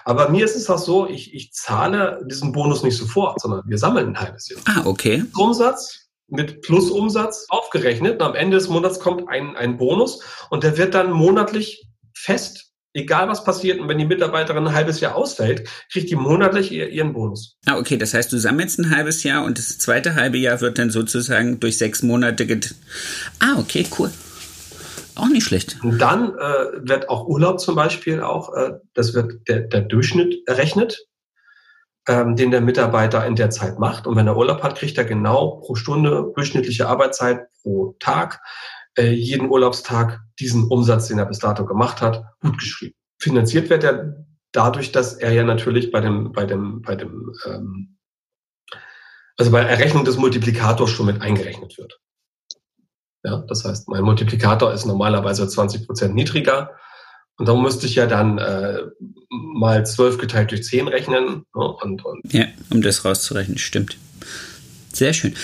Aber mir ist es auch so, ich, ich zahle diesen Bonus nicht sofort, sondern wir sammeln ein halbes Jahr. Ah, okay. Umsatz mit Plusumsatz aufgerechnet. Und am Ende des Monats kommt ein, ein Bonus und der wird dann monatlich fest, egal was passiert. Und wenn die Mitarbeiterin ein halbes Jahr ausfällt, kriegt die monatlich ihr, ihren Bonus. Ah, okay. Das heißt, du sammelst ein halbes Jahr und das zweite halbe Jahr wird dann sozusagen durch sechs Monate get. Ah, okay, cool. Auch nicht schlecht. Und dann äh, wird auch Urlaub zum Beispiel auch, äh, das wird der, der Durchschnitt errechnet, ähm, den der Mitarbeiter in der Zeit macht. Und wenn er Urlaub hat, kriegt er genau pro Stunde durchschnittliche Arbeitszeit pro Tag äh, jeden Urlaubstag diesen Umsatz, den er bis dato gemacht hat, gut geschrieben. Finanziert wird er dadurch, dass er ja natürlich bei dem, bei dem, bei dem, ähm, also bei Errechnung des Multiplikators schon mit eingerechnet wird. Ja, das heißt, mein Multiplikator ist normalerweise 20 Prozent niedriger. Und da müsste ich ja dann äh, mal 12 geteilt durch 10 rechnen. Ne? Und, und Ja, um das rauszurechnen, stimmt. Sehr schön.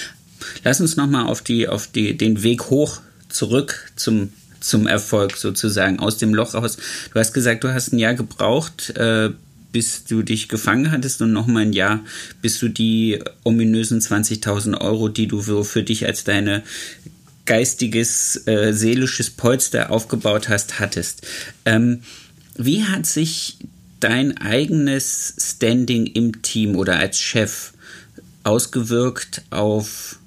Lass uns nochmal auf, die, auf die, den Weg hoch zurück zum, zum Erfolg sozusagen, aus dem Loch raus. Du hast gesagt, du hast ein Jahr gebraucht, äh, bis du dich gefangen hattest und nochmal ein Jahr, bis du die ominösen 20.000 Euro, die du für dich als deine geistiges, äh, seelisches Polster aufgebaut hast, hattest. Ähm, wie hat sich dein eigenes Standing im Team oder als Chef ausgewirkt auf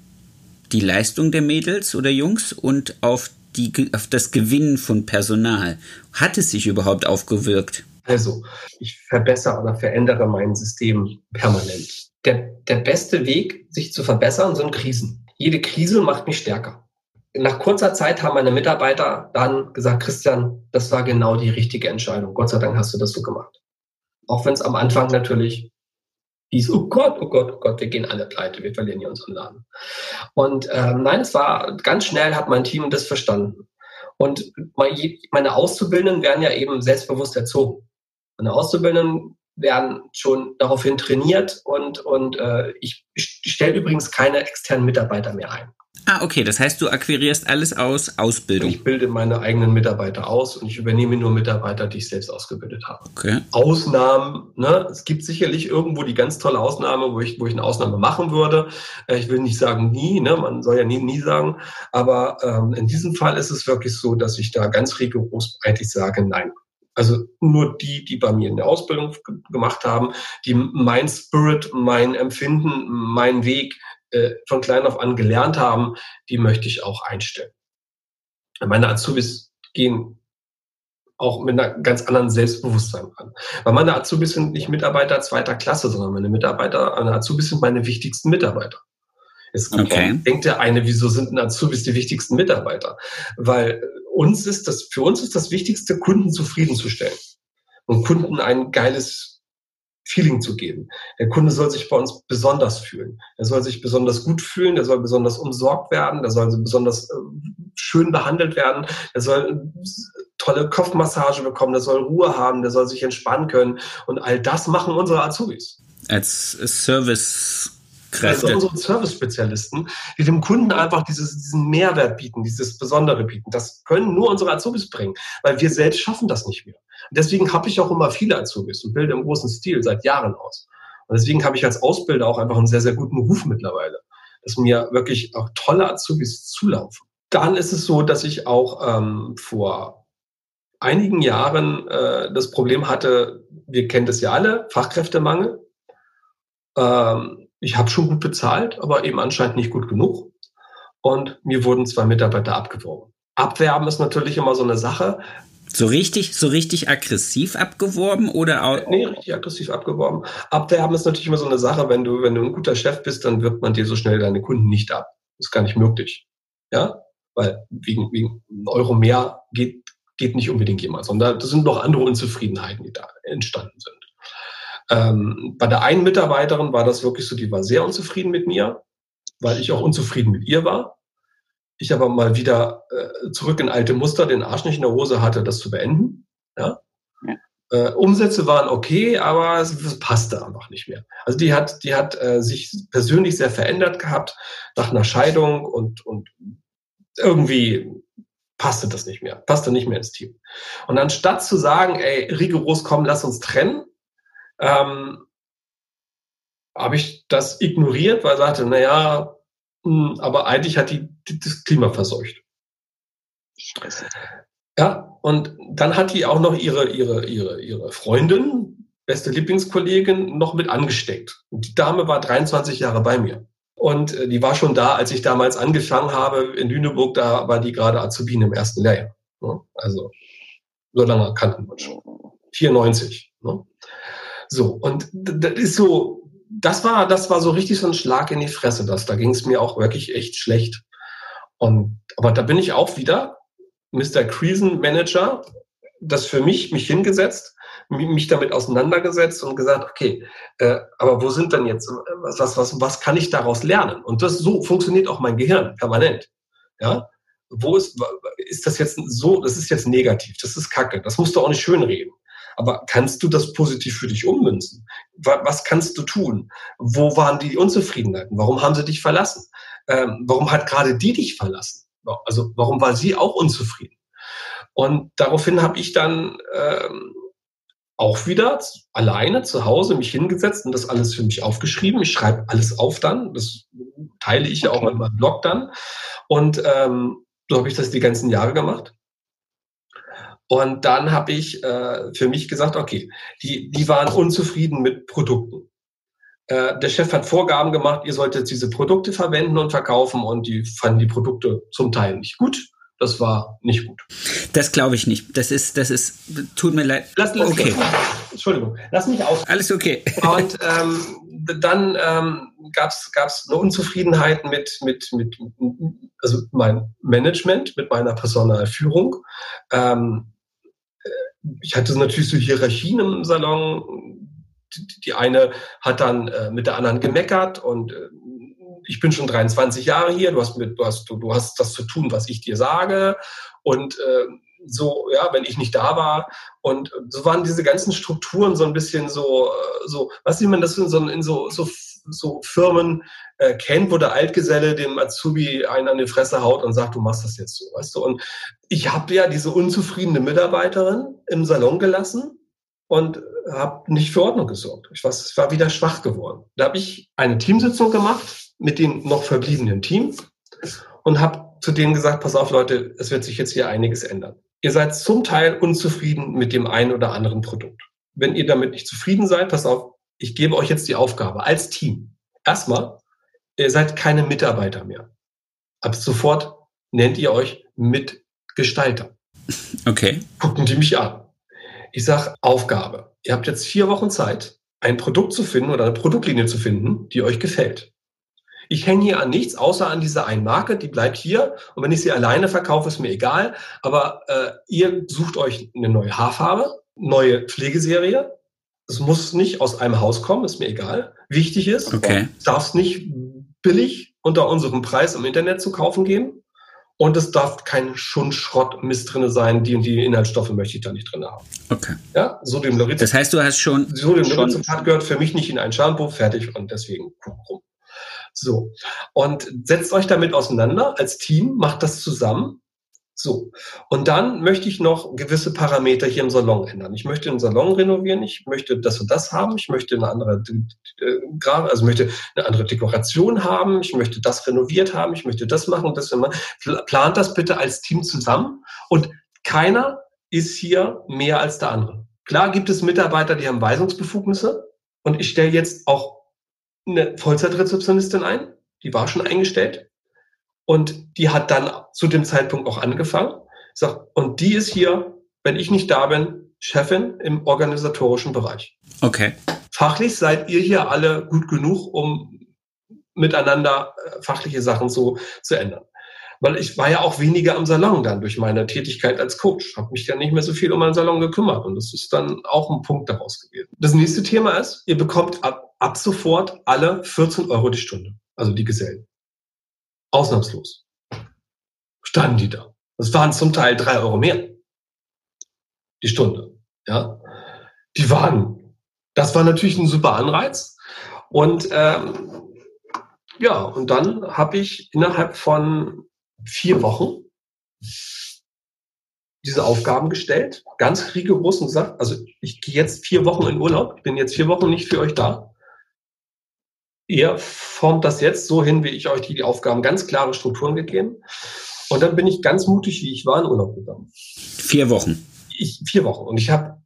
die Leistung der Mädels oder Jungs und auf, die, auf das Gewinnen von Personal? Hat es sich überhaupt aufgewirkt? Also, ich verbessere oder verändere mein System permanent. Der, der beste Weg, sich zu verbessern, sind Krisen. Jede Krise macht mich stärker. Nach kurzer Zeit haben meine Mitarbeiter dann gesagt, Christian, das war genau die richtige Entscheidung. Gott sei Dank hast du das so gemacht. Auch wenn es am Anfang natürlich hieß, oh Gott, oh Gott, oh Gott, wir gehen alle pleite, wir verlieren hier unseren Laden. Und ähm, nein, es war ganz schnell, hat mein Team das verstanden. Und meine Auszubildenden werden ja eben selbstbewusst erzogen. Meine Auszubildenden werden schon daraufhin trainiert und, und äh, ich stelle übrigens keine externen Mitarbeiter mehr ein. Ah, okay. Das heißt, du akquirierst alles aus Ausbildung. Ich bilde meine eigenen Mitarbeiter aus und ich übernehme nur Mitarbeiter, die ich selbst ausgebildet habe. Okay. Ausnahmen, ne? Es gibt sicherlich irgendwo die ganz tolle Ausnahme, wo ich, wo ich eine Ausnahme machen würde. Äh, Ich will nicht sagen nie, ne? Man soll ja nie, nie sagen. Aber ähm, in diesem Fall ist es wirklich so, dass ich da ganz rigoros eigentlich sage, nein. Also nur die, die bei mir eine Ausbildung gemacht haben, die mein Spirit, mein Empfinden, mein Weg äh, von klein auf an gelernt haben, die möchte ich auch einstellen. Meine Azubis gehen auch mit einer ganz anderen Selbstbewusstsein an. Weil meine Azubis sind nicht Mitarbeiter zweiter Klasse, sondern meine Mitarbeiter, meine Azubis sind meine wichtigsten Mitarbeiter. Es okay. denkt der eine, wieso sind denn Azubis die wichtigsten Mitarbeiter? Weil uns ist das, für uns ist das Wichtigste, Kunden zufriedenzustellen und Kunden ein geiles Feeling zu geben. Der Kunde soll sich bei uns besonders fühlen. Er soll sich besonders gut fühlen, der soll besonders umsorgt werden, der soll besonders äh, schön behandelt werden, der soll tolle Kopfmassage bekommen, der soll Ruhe haben, der soll sich entspannen können. Und all das machen unsere Azubis. Als Service Kräfte. Also unsere Service-Spezialisten, die dem Kunden einfach dieses, diesen Mehrwert bieten, dieses Besondere bieten. Das können nur unsere Azubis bringen, weil wir selbst schaffen das nicht mehr. Und deswegen habe ich auch immer viele Azubis und bilde im großen Stil seit Jahren aus. Und deswegen habe ich als Ausbilder auch einfach einen sehr, sehr guten Ruf mittlerweile, dass mir wirklich auch tolle Azubis zulaufen. Dann ist es so, dass ich auch ähm, vor einigen Jahren äh, das Problem hatte, wir kennen das ja alle, Fachkräftemangel. Ähm, ich habe schon gut bezahlt, aber eben anscheinend nicht gut genug. Und mir wurden zwei Mitarbeiter abgeworben. Abwerben ist natürlich immer so eine Sache. So richtig, so richtig aggressiv abgeworben oder auch? Nee, richtig aggressiv abgeworben. Abwerben ist natürlich immer so eine Sache, wenn du, wenn du ein guter Chef bist, dann wirbt man dir so schnell deine Kunden nicht ab. Das ist gar nicht möglich. Ja? Weil wegen, wegen Euro mehr geht, geht nicht unbedingt jemand, sondern da sind noch andere Unzufriedenheiten, die da entstanden sind. Ähm, bei der einen Mitarbeiterin war das wirklich so, die war sehr unzufrieden mit mir, weil ich auch unzufrieden mit ihr war. Ich aber mal wieder äh, zurück in alte Muster, den Arsch nicht in der Hose hatte, das zu beenden. Ja? ja. Äh, Umsätze waren okay, aber es, passte einfach nicht mehr. Also die hat, die hat äh, sich persönlich sehr verändert gehabt nach einer Scheidung und, und irgendwie passte das nicht mehr, passte nicht mehr ins Team. Und anstatt zu sagen, ey, rigoros, komm, lass uns trennen, ähm, habe ich das ignoriert, weil ich sagte, naja, mh, hm, aber eigentlich hat die, die das Klima verseucht. Scheiße. Ja, und dann hat die auch noch ihre, ihre, ihre, ihre Freundin, beste Lieblingskollegin, noch mit angesteckt. Und die Dame war 23 Jahre bei mir. Und äh, die war schon da, als ich damals angefangen habe in Lüneburg, da war die gerade Azubine im ersten Lehrjahr. Ne? Also, so lange kannten wir schon. 94. Ne? So, und das ist so, das war, das war so richtig so ein Schlag in die Fresse. Das, da ging es mir auch wirklich echt schlecht. Und, aber da bin ich auch wieder Mr. Krisenmanager, das für mich, mich hingesetzt, mich damit auseinandergesetzt und gesagt, okay, äh, aber wo sind denn jetzt, was, was, was, was kann ich daraus lernen? Und das so funktioniert auch mein Gehirn permanent. Ja, wo ist, ist das jetzt so, das ist jetzt negativ, das ist Kacke, das musst du auch nicht schönreden. Aber kannst du das positiv für dich ummünzen? Was kannst du tun? Wo waren die Unzufriedenheiten? Warum haben sie dich verlassen? Ähm, warum hat gerade die dich verlassen? Also warum war sie auch unzufrieden? Und daraufhin habe ich dann ähm, auch wieder alleine zu Hause mich hingesetzt und das alles für mich aufgeschrieben. Ich schreibe alles auf dann. Das teile ich ja okay. auch in meinem Blog dann. Und ähm, so habe ich das die ganzen Jahre gemacht. Und dann habe ich äh, für mich gesagt, okay, die, die waren unzufrieden mit Produkten. Äh, der Chef hat Vorgaben gemacht, ihr solltet diese Produkte verwenden und verkaufen und die fanden die Produkte zum Teil nicht gut. Das war nicht gut. Das glaube ich nicht. Das ist, das ist, tut mir leid. Lass, lass okay. Entschuldigung, lass mich aus. Alles okay. Und ähm, dann ähm, gab es eine Unzufriedenheit mit, mit, mit, also mein Management, mit meiner Personalführung. Ähm, ich hatte natürlich so Hierarchien im Salon. Die eine hat dann äh, mit der anderen gemeckert und äh, ich bin schon 23 Jahre hier, du hast, mit, du, hast, du, hast das zu tun, was ich dir sage. Und äh, so, ja, wenn ich nicht da war. Und so waren diese ganzen Strukturen so ein bisschen so, so, was sieht man das in so, in so, so, so Firmen äh, kennt, wo der Altgeselle dem Azubi einen an die Fresse haut und sagt, du machst das jetzt so, weißt du? Und ich habe ja diese unzufriedene Mitarbeiterin im Salon gelassen und habe nicht für Ordnung gesorgt. Ich war, war wieder schwach geworden. Da habe ich eine Teamsitzung gemacht mit dem noch verbliebenen Team und habe zu denen gesagt, pass auf Leute, es wird sich jetzt hier einiges ändern. Ihr seid zum Teil unzufrieden mit dem einen oder anderen Produkt. Wenn ihr damit nicht zufrieden seid, pass auf, ich gebe euch jetzt die Aufgabe als Team. Erstmal, ihr seid keine Mitarbeiter mehr. Ab sofort nennt ihr euch Mitgestalter. Okay. Gucken die mich an. Ich sage Aufgabe. Ihr habt jetzt vier Wochen Zeit, ein Produkt zu finden oder eine Produktlinie zu finden, die euch gefällt. Ich hänge hier an nichts, außer an dieser einen Marke, die bleibt hier. Und wenn ich sie alleine verkaufe, ist mir egal. Aber äh, ihr sucht euch eine neue Haarfarbe, neue Pflegeserie. Es muss nicht aus einem Haus kommen, ist mir egal. Wichtig ist, okay. darf es nicht billig unter unserem Preis im Internet zu kaufen geben. Und es darf kein Schundschrott Mist drin sein, die und die Inhaltsstoffe möchte ich da nicht drin haben. Okay. Ja, Sodium Lauryl. Das heißt, du hast schon. Sodium Lauryl gehört für mich nicht in ein Shampoo, fertig und deswegen rum. So. Und setzt euch damit auseinander als Team, macht das zusammen. So. Und dann möchte ich noch gewisse Parameter hier im Salon ändern. Ich möchte den Salon renovieren. Ich möchte das und das haben. Ich möchte eine andere, äh, also möchte eine andere Dekoration haben. Ich möchte das renoviert haben. Ich möchte das machen und das machen. Plant das bitte als Team zusammen. Und keiner ist hier mehr als der andere. Klar gibt es Mitarbeiter, die haben Weisungsbefugnisse. Und ich stelle jetzt auch eine Vollzeitrezeptionistin ein, die war schon eingestellt und die hat dann zu dem Zeitpunkt auch angefangen. Ich sag, und die ist hier, wenn ich nicht da bin, Chefin im organisatorischen Bereich. Okay. Fachlich seid ihr hier alle gut genug, um miteinander äh, fachliche Sachen zu, zu ändern. weil ich war ja auch weniger am Salon dann durch meine Tätigkeit als Coach. Habe mich ja nicht mehr so viel um meinen Salon gekümmert und das ist dann auch ein Punkt daraus gewesen. Das nächste Thema ist, ihr bekommt ab, ab sofort alle 14 Euro die Stunde, also die Gesellen. Ausnahmslos. Standen die da. Das waren zum Teil drei Euro mehr. Die Stunde. Ja. Die waren, das war natürlich ein super Anreiz. Und ähm, ja, und dann habe ich innerhalb von vier Wochen diese Aufgaben gestellt, ganz rigoros und gesagt, also ich gehe jetzt vier Wochen in Urlaub, bin jetzt vier Wochen nicht für euch da. Ihr formt das jetzt so hin, wie ich euch die, die Aufgaben ganz klare Strukturen gegeben. Und dann bin ich ganz mutig, wie ich war, in Urlaub gegangen. Vier Wochen. Ich, vier Wochen. Und ich habe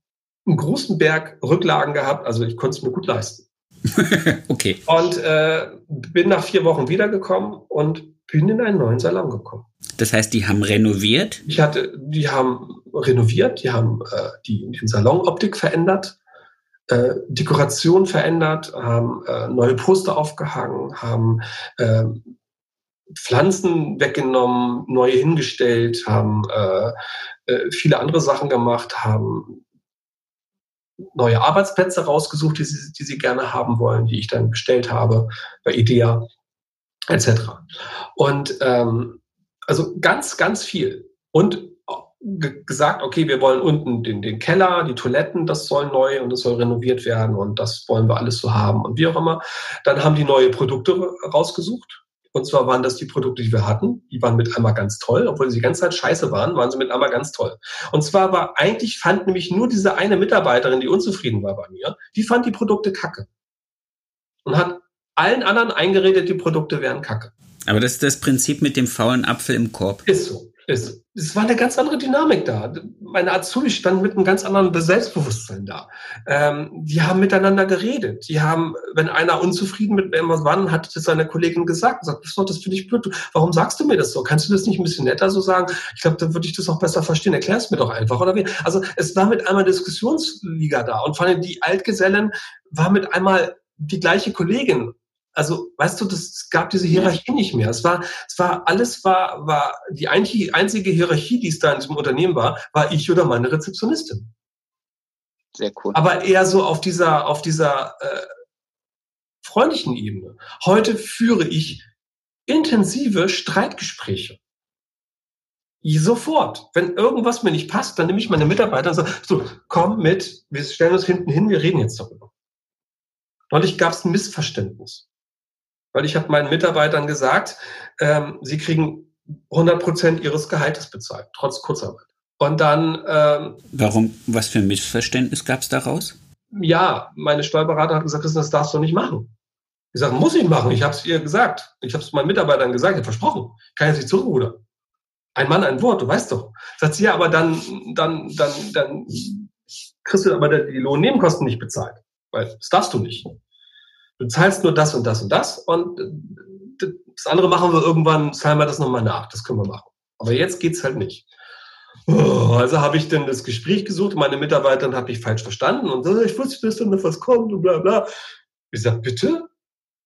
einen großen Berg Rücklagen gehabt, also ich konnte es mir gut leisten. okay. Und äh, bin nach vier Wochen wiedergekommen und bin in einen neuen Salon gekommen. Das heißt, die haben renoviert? Ich hatte, die haben renoviert, die haben äh, die, die Salonoptik verändert, äh, Dekoration verändert, haben äh, neue Poster aufgehangen, haben äh, Pflanzen weggenommen, neue hingestellt, haben äh, äh, viele andere Sachen gemacht, haben neue Arbeitsplätze rausgesucht, die sie, die sie gerne haben wollen, die ich dann bestellt habe bei IDEA etc. Und ähm, also ganz, ganz viel. Und gesagt, okay, wir wollen unten den, den Keller, die Toiletten, das soll neu und das soll renoviert werden und das wollen wir alles so haben und wie auch immer. Dann haben die neue Produkte rausgesucht und zwar waren das die Produkte, die wir hatten. Die waren mit einmal ganz toll. Obwohl sie die ganze Zeit scheiße waren, waren sie mit einmal ganz toll. Und zwar war eigentlich, fand nämlich nur diese eine Mitarbeiterin, die unzufrieden war bei mir, die fand die Produkte kacke. Und hat allen anderen eingeredet, die Produkte wären kacke. Aber das ist das Prinzip mit dem faulen Apfel im Korb. Ist so. Ist. Es war eine ganz andere Dynamik da. Meine Azubi stand mit einem ganz anderen Selbstbewusstsein da. Ähm, die haben miteinander geredet. Die haben, wenn einer unzufrieden mit irgendwas war, hat das seiner Kollegin gesagt. Sagt, das, das finde ich blöd. Warum sagst du mir das so? Kannst du das nicht ein bisschen netter so sagen? Ich glaube, dann würde ich das auch besser verstehen. Erklär es mir doch einfach. Oder wie? Also es war mit einmal Diskussionsliga da. Und vor allem die Altgesellen war mit einmal die gleiche Kollegin also weißt du, das gab diese Hierarchie nicht mehr. Es war, es war alles war, war die einzige, Hierarchie, die es da in diesem Unternehmen war, war ich oder meine Rezeptionistin. Sehr cool. Aber eher so auf dieser, auf dieser äh, freundlichen Ebene. Heute führe ich intensive Streitgespräche. Sofort. Wenn irgendwas mir nicht passt, dann nehme ich meine Mitarbeiter und sage, so, komm mit, wir stellen uns hinten hin, wir reden jetzt darüber. Neulich gab es ein Missverständnis weil ich habe meinen Mitarbeitern gesagt, ähm, sie kriegen 100 Prozent ihres Gehaltes bezahlt, trotz Kurzarbeit. Und dann. Ähm, Warum? Was für ein Missverständnis gab es daraus? Ja, meine Steuerberater hat gesagt, das darfst du nicht machen. Ich sage, muss ich machen. Ich habe es ihr gesagt. Ich habe es meinen Mitarbeitern gesagt, ich habe versprochen. Kann jetzt nicht zurückrudern. Ein Mann, ein Wort, du weißt doch. Sagt sie, ja, aber dann, dann, dann, dann kriegst du aber die Lohnnebenkosten nicht bezahlt. Weil das darfst du nicht. Du zahlst nur das und das und das und das andere machen wir irgendwann, zahlen wir das nochmal nach. Das können wir machen. Aber jetzt geht's halt nicht. Oh, also habe ich dann das Gespräch gesucht, meine Mitarbeiterin habe ich falsch verstanden und so, ich wusste, dass dann was kommt und bla bla. Ich sag, bitte?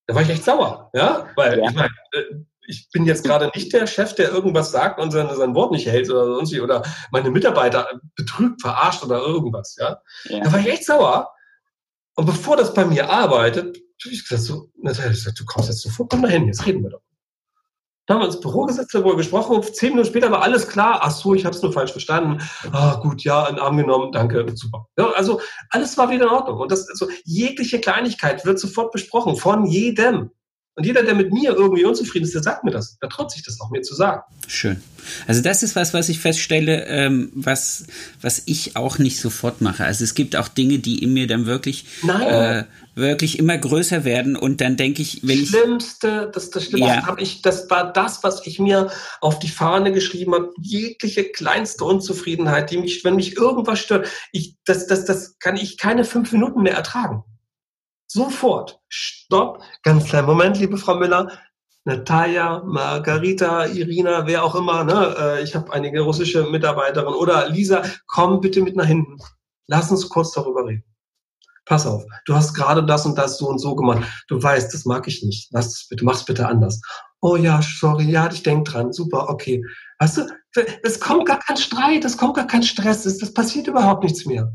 Da war ich echt sauer, ja, weil ja. ich meine, äh, ich bin jetzt gerade nicht der Chef, der irgendwas sagt und sein, sein Wort nicht hält oder sonst wie, oder meine Mitarbeiter betrügt, verarscht oder irgendwas, ja. ja. Da war ich echt sauer. Und bevor das bei mir arbeitet, habe ich gesagt, so, du kommst jetzt sofort, komm da hin, jetzt reden wir doch. Dann haben wir ins Büro gesetzt, darüber gesprochen und zehn Minuten später war alles klar. Ach so, ich habe es nur falsch verstanden. Ah, gut, ja, in den Arm genommen, danke, super. Ja, also alles war wieder in Ordnung. Und das, also jegliche Kleinigkeit wird sofort besprochen von jedem. Und jeder, der mit mir irgendwie unzufrieden ist, der sagt mir das. Der traut sich das auch mir zu sagen. Schön. Also das ist was, was ich feststelle, ähm, was, was ich auch nicht sofort mache. Also es gibt auch Dinge, die in mir dann wirklich, äh, wirklich immer größer werden. Und dann denke ich, wenn ich... Schlimmste, das, das Schlimmste ja. habe ich, das war das, was ich mir auf die Fahne geschrieben habe. Jegliche kleinste Unzufriedenheit, die mich, wenn mich irgendwas stört, ich, das, das, das kann ich keine fünf Minuten mehr ertragen. Sofort. Stopp. Ganz kleinen Moment, liebe Frau Müller. Natalia, Margarita, Irina, wer auch immer, ne? Äh, ich habe einige russische Mitarbeiterinnen. Oder Lisa, komm bitte mit nach hinten. Lass uns kurz darüber reden. Pass auf, du hast gerade das und das so und so gemacht. Du weißt, das mag ich nicht. Lass es bitte, mach's bitte anders. oh ja, sorry, ja, ich denke dran, super, okay. Weißt du, es kommt gar kein Streit, es kommt gar kein Stress, es, das passiert überhaupt nichts mehr.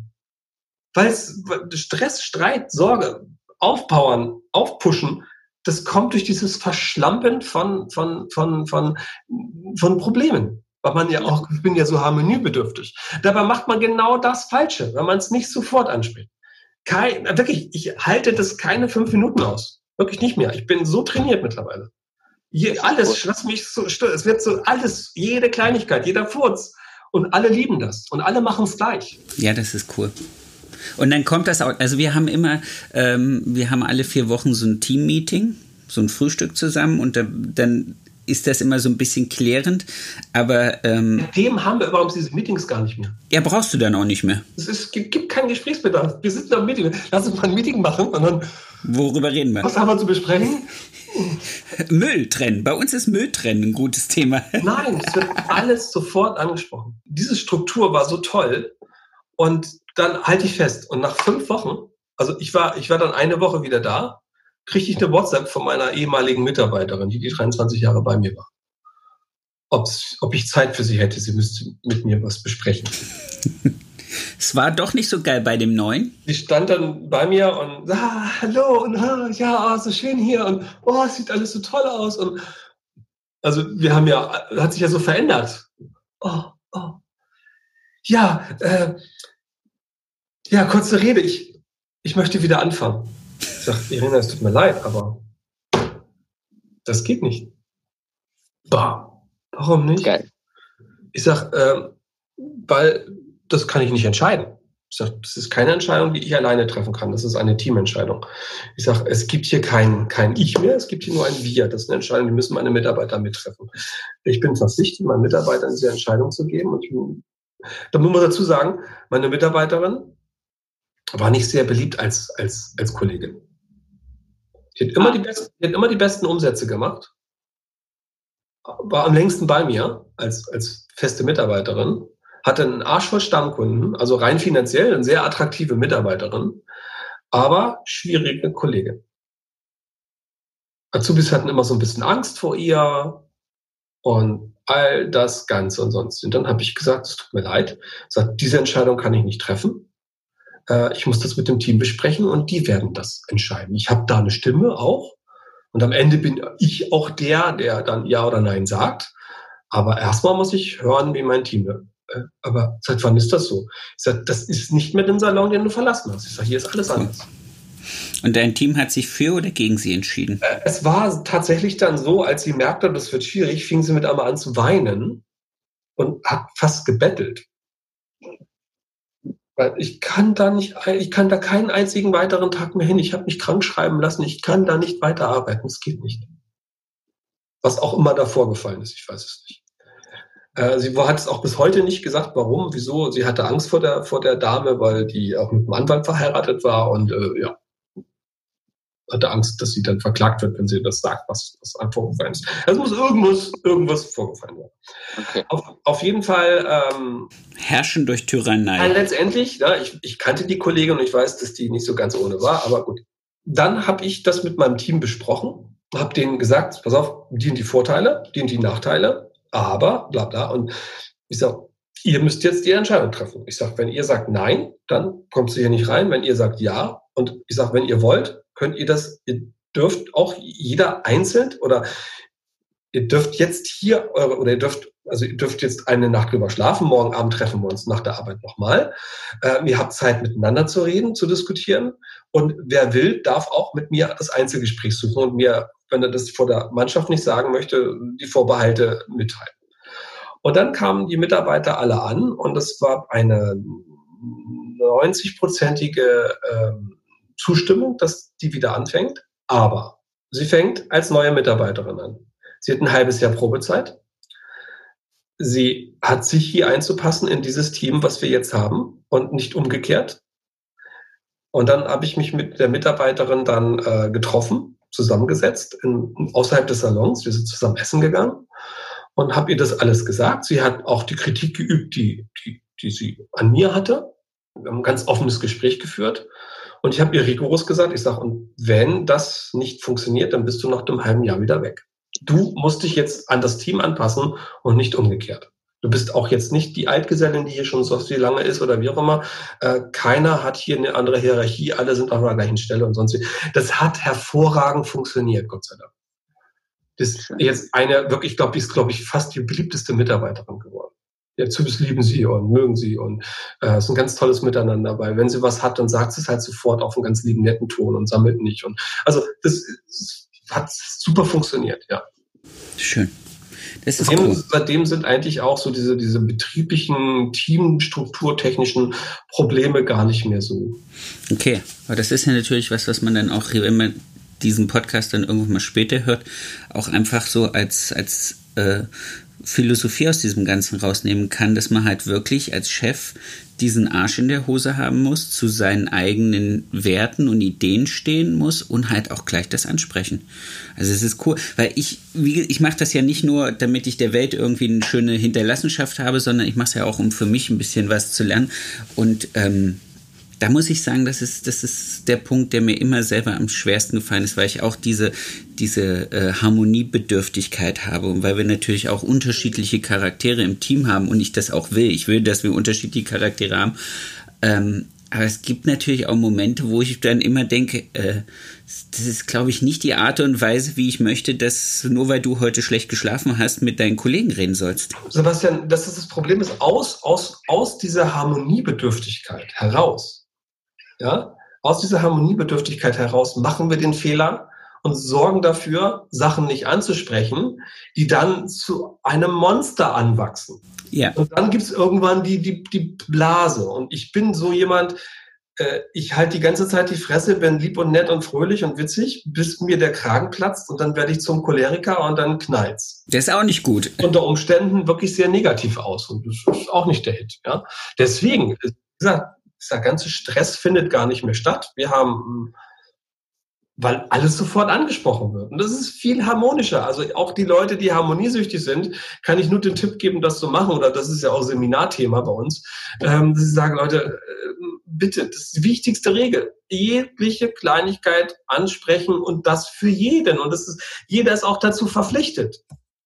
Weil es, Stress, Streit, Sorge, aufpowern, aufpushen, das kommt durch dieses Verschlampen von, von, von, von, von Problemen. Weil man ja auch, ich bin ja so harmoniebedürftig. Dabei macht man genau das Falsche, wenn man es nicht sofort anspricht. Kein, wirklich, ich halte das keine fünf Minuten aus. Wirklich nicht mehr. Ich bin so trainiert mittlerweile. Je, alles, lass mich so, es wird so alles, jede Kleinigkeit, jeder Furz. Und alle lieben das. Und alle machen es gleich. Ja, das ist cool. Und dann kommt das auch, also wir haben immer, ähm, wir haben alle vier Wochen so ein Team-Meeting, so ein Frühstück zusammen und da, dann ist das immer so ein bisschen klärend, aber... Ähm, Dem haben wir übrigens diese Meetings gar nicht mehr. Ja, brauchst du dann auch nicht mehr. Es ist, gibt, gibt keinen Gesprächsbedarf. Wir sitzen am Meeting. Lass uns mal ein Meeting machen und dann... Worüber reden wir? Was haben wir zu besprechen? Müll trennen. Bei uns ist Müll trennen ein gutes Thema. Nein, es wird alles sofort angesprochen. Diese Struktur war so toll und dann halte ich fest. Und nach fünf Wochen, also ich war, ich war dann eine Woche wieder da, kriegte ich eine WhatsApp von meiner ehemaligen Mitarbeiterin, die die 23 Jahre bei mir war. Ob's, ob ich Zeit für sie hätte, sie müsste mit mir was besprechen. Es war doch nicht so geil bei dem Neuen. Die stand dann bei mir und ah, hallo und ah, ja, so schön hier und oh, es sieht alles so toll aus und also wir haben ja, hat sich ja so verändert. Oh, oh. Ja, äh, ja, kurze Rede. Ich, ich möchte wieder anfangen. Ich sage, Irina, es tut mir leid, aber das geht nicht. Bah, warum nicht? Geil. Ich sage, äh, weil das kann ich nicht entscheiden. Ich sage, das ist keine Entscheidung, die ich alleine treffen kann. Das ist eine Teamentscheidung. Ich sage, es gibt hier kein, kein Ich mehr, es gibt hier nur ein Wir. Das ist eine Entscheidung, die müssen meine Mitarbeiter mittreffen. Ich bin verpflichtet, meinen Mitarbeitern diese Entscheidung zu geben. Und ich, da muss man dazu sagen, meine Mitarbeiterin war nicht sehr beliebt als, als, als Kollegin. Die hat, immer ah. die besten, die hat immer die besten Umsätze gemacht, war am längsten bei mir als, als feste Mitarbeiterin, hatte einen Arsch voll Stammkunden, also rein finanziell eine sehr attraktive Mitarbeiterin, aber schwierige Kollegin. Azubis hatten immer so ein bisschen Angst vor ihr und all das Ganze und sonst. Und dann habe ich gesagt, es tut mir leid, sagt, diese Entscheidung kann ich nicht treffen äh, ich muss das mit dem Team besprechen und die werden das entscheiden. Ich habe da eine Stimme auch und am Ende bin ich auch der, der dann Ja oder Nein sagt. Aber erstmal muss ich hören, wie mein Team wird. Äh, aber seit wann ist das so? Ich sage, das ist nicht mehr den Salon, den du verlassen hast. Ich sage, hier ist alles anders. Und dein Team hat sich für oder gegen sie entschieden? Äh, es war tatsächlich dann so, als sie merkte, das wird schwierig, fing sie mit einmal an zu weinen und hat fast gebettelt. Weil ich kann da nicht, ich kann da keinen einzigen weiteren Tag mehr hin. Ich habe mich krank schreiben lassen. Ich kann da nicht weiterarbeiten. Es geht nicht. Was auch immer da vorgefallen ist, ich weiß es nicht. Äh, sie hat es auch bis heute nicht gesagt, warum, wieso. Sie hatte Angst vor der, vor der Dame, weil die auch mit einem Anwalt verheiratet war und äh, ja, hatte Angst, dass sie dann verklagt wird, wenn sie das sagt, was, was vorgefallen ist. Es muss irgendwas, irgendwas vorgefallen sein. Okay. Auf, auf jeden Fall. Ähm, Herrschen durch Tyrannei. Äh, letztendlich, ja, ich, ich kannte die Kollegin und ich weiß, dass die nicht so ganz ohne war, aber gut. Dann habe ich das mit meinem Team besprochen, habe denen gesagt, pass auf, die sind die Vorteile, die sind die Nachteile, aber bla bla. Und ich sage, ihr müsst jetzt die Entscheidung treffen. Ich sage, wenn ihr sagt nein, dann kommt sie hier nicht rein. Wenn ihr sagt ja, und ich sage, wenn ihr wollt, könnt ihr das, ihr dürft auch jeder einzeln oder ihr dürft jetzt hier eure, oder ihr dürft, also ihr dürft jetzt eine Nacht drüber schlafen, morgen Abend treffen wir uns nach der Arbeit nochmal. Ähm, ihr habt Zeit miteinander zu reden, zu diskutieren und wer will, darf auch mit mir das Einzelgespräch suchen und mir, wenn er das vor der Mannschaft nicht sagen möchte, die Vorbehalte mitteilen. Und dann kamen die Mitarbeiter alle an und es war eine 90-prozentige ähm, Zustimmung, dass die wieder anfängt. Aber sie fängt als neue Mitarbeiterin an. Sie hat ein halbes Jahr Probezeit. Sie hat sich hier einzupassen in dieses Team, was wir jetzt haben und nicht umgekehrt. Und dann habe ich mich mit der Mitarbeiterin dann äh, getroffen, zusammengesetzt, in, außerhalb des Salons. Wir sind zusammen essen gegangen und habe ihr das alles gesagt. Sie hat auch die Kritik geübt, die, die, die sie an mir hatte. Wir haben ein ganz offenes Gespräch geführt. Und ich habe ihr rigoros gesagt, ich sage, und wenn das nicht funktioniert, dann bist du nach einem halben Jahr wieder weg. du musst dich jetzt an das Team anpassen und nicht umgekehrt. Du bist auch jetzt nicht die Altgesellin, die hier schon so viel lange ist oder wie auch immer. Äh, keiner hat hier eine andere Hierarchie, alle sind auf der gleichen Stelle und sonst wie. Das hat hervorragend funktioniert, Gott sei Dank. Das ist jetzt eine, wirklich, glaube ich, ist, glaube ich, fast die beliebteste Mitarbeiterin geworden. Zübis lieben sie und mögen sie und äh, es ist ein ganz tolles Miteinander dabei. Wenn sie was hat, dann sagt sie es halt sofort auf einen ganz lieben, netten Ton und sammelt nicht. Und also das, das hat super funktioniert, ja. Schön. Das ist seitdem, cool. seitdem sind eigentlich auch so diese, diese betrieblichen, teamstrukturtechnischen Probleme gar nicht mehr so. Okay, aber das ist ja natürlich was, was man dann auch, wenn man diesen Podcast dann irgendwann mal später hört, auch einfach so als, als äh, Philosophie aus diesem Ganzen rausnehmen kann, dass man halt wirklich als Chef diesen Arsch in der Hose haben muss, zu seinen eigenen Werten und Ideen stehen muss und halt auch gleich das ansprechen. Also es ist cool, weil ich, wie, ich mache das ja nicht nur, damit ich der Welt irgendwie eine schöne Hinterlassenschaft habe, sondern ich mache es ja auch, um für mich ein bisschen was zu lernen. Und ähm, da muss ich sagen, das ist, das ist der Punkt, der mir immer selber am schwersten gefallen ist, weil ich auch diese, diese äh, Harmoniebedürftigkeit habe und weil wir natürlich auch unterschiedliche Charaktere im Team haben und ich das auch will. Ich will, dass wir unterschiedliche Charaktere haben. Ähm, aber es gibt natürlich auch Momente, wo ich dann immer denke, äh, das ist, glaube ich, nicht die Art und Weise, wie ich möchte, dass nur weil du heute schlecht geschlafen hast, mit deinen Kollegen reden sollst. Sebastian, das ist das Problem, ist aus, aus, aus dieser Harmoniebedürftigkeit heraus ja, aus dieser Harmoniebedürftigkeit heraus machen wir den Fehler und sorgen dafür, Sachen nicht anzusprechen, die dann zu einem Monster anwachsen. Ja. Und dann gibt's irgendwann die, die, die Blase. Und ich bin so jemand, äh, ich halte die ganze Zeit die Fresse, bin lieb und nett und fröhlich und witzig, bis mir der Kragen platzt und dann werde ich zum Choleriker und dann knallt's. Der ist auch nicht gut. Unter Umständen wirklich sehr negativ aus und das ist auch nicht der Hit. Ja? Deswegen, wie gesagt, dieser ganze Stress findet gar nicht mehr statt. Wir haben, weil alles sofort angesprochen wird. Und das ist viel harmonischer. Also auch die Leute, die harmoniesüchtig sind, kann ich nur den Tipp geben, das zu machen. Oder das ist ja auch Seminarthema bei uns. Ähm, dass sie sagen, Leute, äh, bitte, das ist die wichtigste Regel. Jegliche Kleinigkeit ansprechen und das für jeden. Und das ist, jeder ist auch dazu verpflichtet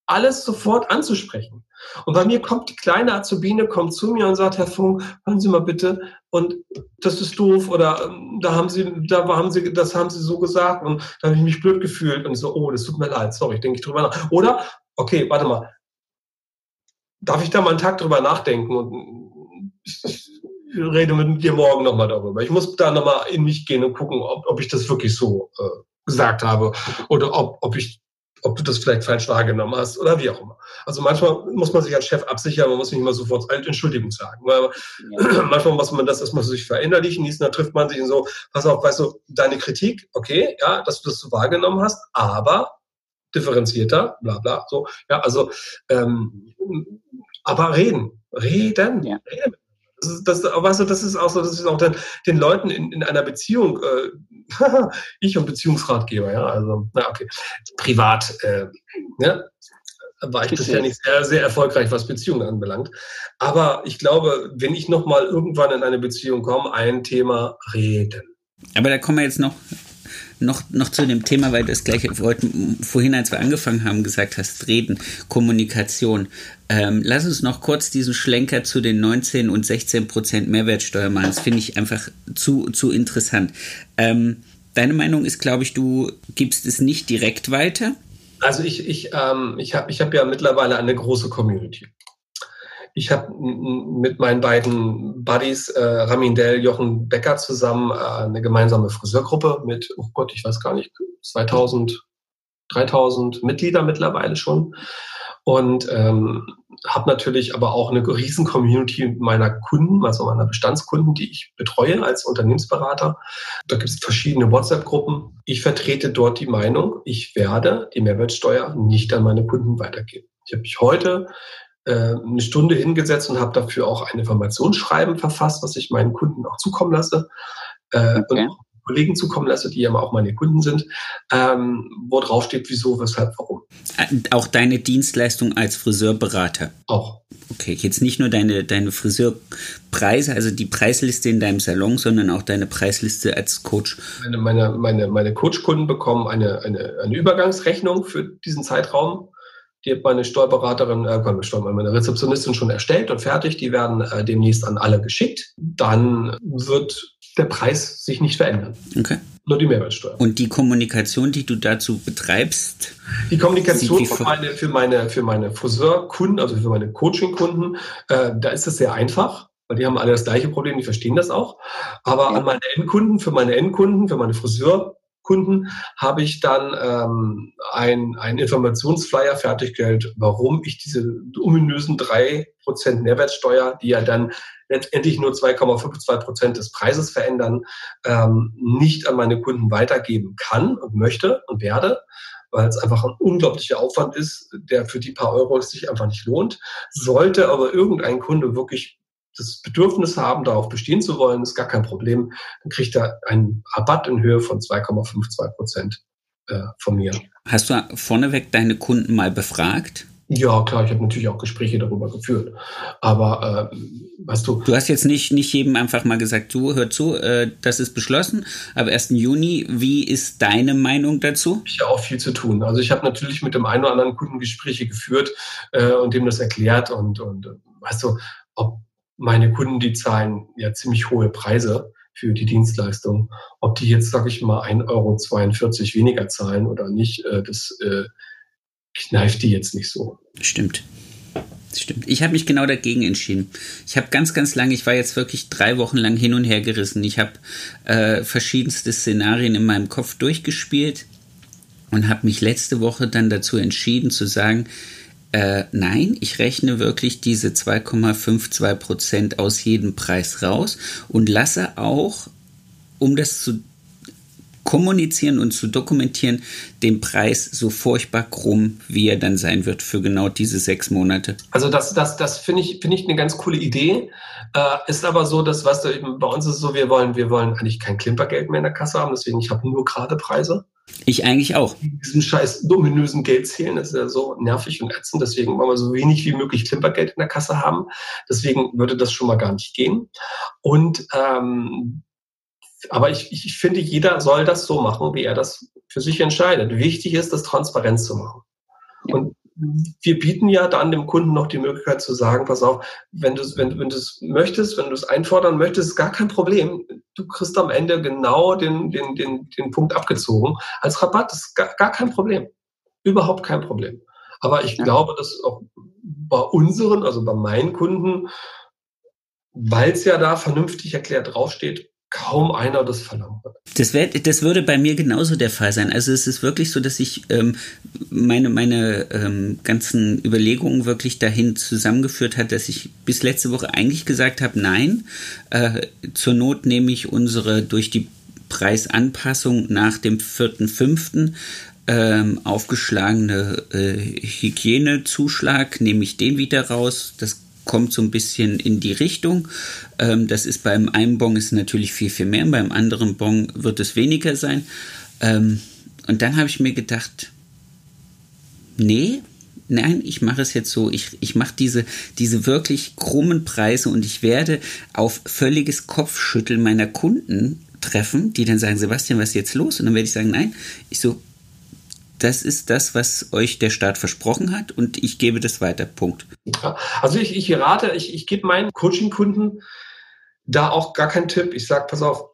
alles sofort anzusprechen. Und bei mir kommt die kleine Azubine, kommt zu mir und sagt, Herr Funk, hören Sie mal bitte, und das ist doof, oder ähm, da haben Sie, da haben Sie, das haben Sie so gesagt, und da habe ich mich blöd gefühlt, und ich so, oh, das tut mir leid, sorry, denke ich drüber nach. Oder, okay, warte mal, darf ich da mal einen Tag drüber nachdenken und ich rede mit dir morgen nochmal darüber. Ich muss da nochmal in mich gehen und gucken, ob, ob ich das wirklich so äh, gesagt habe oder ob, ob ich ob du das vielleicht falsch wahrgenommen hast oder wie auch immer. Also manchmal muss man sich als Chef absichern, man muss nicht mal sofort Entschuldigung sagen. Weil ja. manchmal muss man das erstmal sich verinnerlichen, nächsten trifft man sich und so, pass auf, weißt du, deine Kritik, okay, ja, dass du das so wahrgenommen hast, aber differenzierter, bla bla, so, ja, also, ähm, aber reden, reden, ja. reden das weißt du, das ist auch so, das ist auch dann den Leuten in, in einer Beziehung, äh, ich und Beziehungsratgeber, ja, also, na okay, privat, äh, ja, war ich bisher nicht sehr, sehr erfolgreich, was Beziehungen anbelangt. Aber ich glaube, wenn ich nochmal irgendwann in eine Beziehung komme, ein Thema reden. Aber da kommen wir jetzt noch noch, noch zu dem Thema, weil du das gleiche vorhin, als wir angefangen haben, gesagt hast, reden, Kommunikation. Ähm, lass uns noch kurz diesen Schlenker zu den 19 und 16 Prozent Mehrwertsteuer machen. Das finde ich einfach zu, zu interessant. Ähm, deine Meinung ist, glaube ich, du gibst es nicht direkt weiter. Also ich, ich, ähm, ich habe ich hab ja mittlerweile eine große Community. Ich habe mit meinen beiden Buddies, äh, Ramindel, Jochen Becker zusammen äh, eine gemeinsame Friseurgruppe mit, oh Gott, ich weiß gar nicht, 2000, 3000 Mitglieder mittlerweile schon. Und ähm, habe natürlich aber auch eine riesen Community meiner Kunden, also meiner Bestandskunden, die ich betreue als Unternehmensberater. Da gibt es verschiedene WhatsApp-Gruppen. Ich vertrete dort die Meinung, ich werde die Mehrwertsteuer nicht an meine Kunden weitergeben. Ich habe mich heute eine Stunde hingesetzt und habe dafür auch ein Informationsschreiben verfasst, was ich meinen Kunden auch zukommen lasse. Äh, okay. Und Kollegen zukommen lasse, die ja auch meine Kunden sind, ähm, wo drauf steht, wieso, weshalb, warum. Äh, auch deine Dienstleistung als Friseurberater? Auch. Okay, jetzt nicht nur deine, deine Friseurpreise, also die Preisliste in deinem Salon, sondern auch deine Preisliste als Coach. Meine, meine, meine, meine Coachkunden bekommen eine, eine, eine Übergangsrechnung für diesen Zeitraum. Die hat meine Steuerberaterin, äh, meine Rezeptionistin schon erstellt und fertig. Die werden äh, demnächst an alle geschickt. Dann wird der Preis sich nicht verändern. Okay. Nur die Mehrwertsteuer. Und die Kommunikation, die du dazu betreibst? Die Kommunikation für meine, für meine, für meine Friseurkunden, also für meine Coaching-Kunden, äh, da ist es sehr einfach weil die haben alle das gleiche Problem, die verstehen das auch. Aber ja. an meine Endkunden, für meine Endkunden, für meine Friseurkunden, habe ich dann ähm, ein, ein Informationsflyer fertiggestellt, warum ich diese ominösen drei Prozent Mehrwertsteuer, die ja dann letztendlich nur 2,52 Prozent des Preises verändern, ähm, nicht an meine Kunden weitergeben kann und möchte und werde, weil es einfach ein unglaublicher Aufwand ist, der für die paar Euro sich einfach nicht lohnt. Sollte aber irgendein Kunde wirklich das Bedürfnis haben, darauf bestehen zu wollen, ist gar kein Problem. Dann kriegt er einen Rabatt in Höhe von 2,52 Prozent äh, von mir. Hast du vorneweg deine Kunden mal befragt? Ja, klar, ich habe natürlich auch Gespräche darüber geführt. Aber äh, weißt du. Du hast jetzt nicht, nicht jedem einfach mal gesagt, du hör zu, äh, das ist beschlossen, ab 1. Juni, wie ist deine Meinung dazu? Ich habe auch viel zu tun. Also ich habe natürlich mit dem einen oder anderen Kunden Gespräche geführt äh, und dem das erklärt und, und weißt du, ob meine Kunden, die zahlen ja ziemlich hohe Preise für die Dienstleistung. Ob die jetzt, sage ich mal, 1,42 Euro weniger zahlen oder nicht, äh, das äh, kneift die jetzt nicht so. Stimmt. Stimmt. Ich habe mich genau dagegen entschieden. Ich habe ganz, ganz lange, ich war jetzt wirklich drei Wochen lang hin und her gerissen. Ich habe äh, verschiedenste Szenarien in meinem Kopf durchgespielt und habe mich letzte Woche dann dazu entschieden zu sagen, äh, nein, ich rechne wirklich diese 2,52 Prozent aus jedem Preis raus und lasse auch, um das zu kommunizieren und zu dokumentieren, den Preis so furchtbar krumm, wie er dann sein wird für genau diese sechs Monate. Also das, das, das finde ich, finde ich eine ganz coole Idee. Äh, ist aber so, dass, weißt du, bei uns ist so, wir wollen, wir wollen eigentlich kein Klimpergeld mehr in der Kasse haben, deswegen ich habe nur gerade Preise. Ich eigentlich auch. Diesen scheiß dominösen Geld zählen, das ist ja so nervig und ätzend. Deswegen wollen wir so wenig wie möglich Klimpergeld in der Kasse haben. Deswegen würde das schon mal gar nicht gehen. Und ähm, aber ich, ich finde, jeder soll das so machen, wie er das für sich entscheidet. Wichtig ist, das transparent zu machen. Ja. Und wir bieten ja dann dem Kunden noch die Möglichkeit zu sagen, pass auf, wenn du wenn, wenn du es möchtest, wenn du es einfordern möchtest, ist gar kein Problem. Du kriegst am Ende genau den, den, den, den Punkt abgezogen. Als Rabatt ist gar, gar kein Problem. Überhaupt kein Problem. Aber ich ja. glaube, dass auch bei unseren, also bei meinen Kunden, weil es ja da vernünftig erklärt draufsteht, kaum einer das verlangt hat. Das, wär, das würde bei mir genauso der Fall sein. Also es ist wirklich so, dass ich ähm, meine, meine ähm, ganzen Überlegungen wirklich dahin zusammengeführt hat, dass ich bis letzte Woche eigentlich gesagt habe, nein, äh, zur Not nehme ich unsere durch die Preisanpassung nach dem 4.5. Ähm, aufgeschlagene äh, Hygienezuschlag, nehme ich den wieder raus. Das kommt so ein bisschen in die Richtung. Ähm, das ist beim einen Bon ist natürlich viel, viel mehr, beim anderen Bon wird es weniger sein. Ähm, und dann habe ich mir gedacht, nee, nein, ich mache es jetzt so, ich, ich mache diese, diese wirklich krummen Preise und ich werde auf völliges Kopfschütteln meiner Kunden treffen, die dann sagen, Sebastian, was ist jetzt los? Und dann werde ich sagen, nein, ich so, das ist das, was euch der Staat versprochen hat und ich gebe das weiter. Punkt. Also ich, ich rate, ich, ich gebe meinen Coaching-Kunden da auch gar keinen Tipp. Ich sage, pass auf,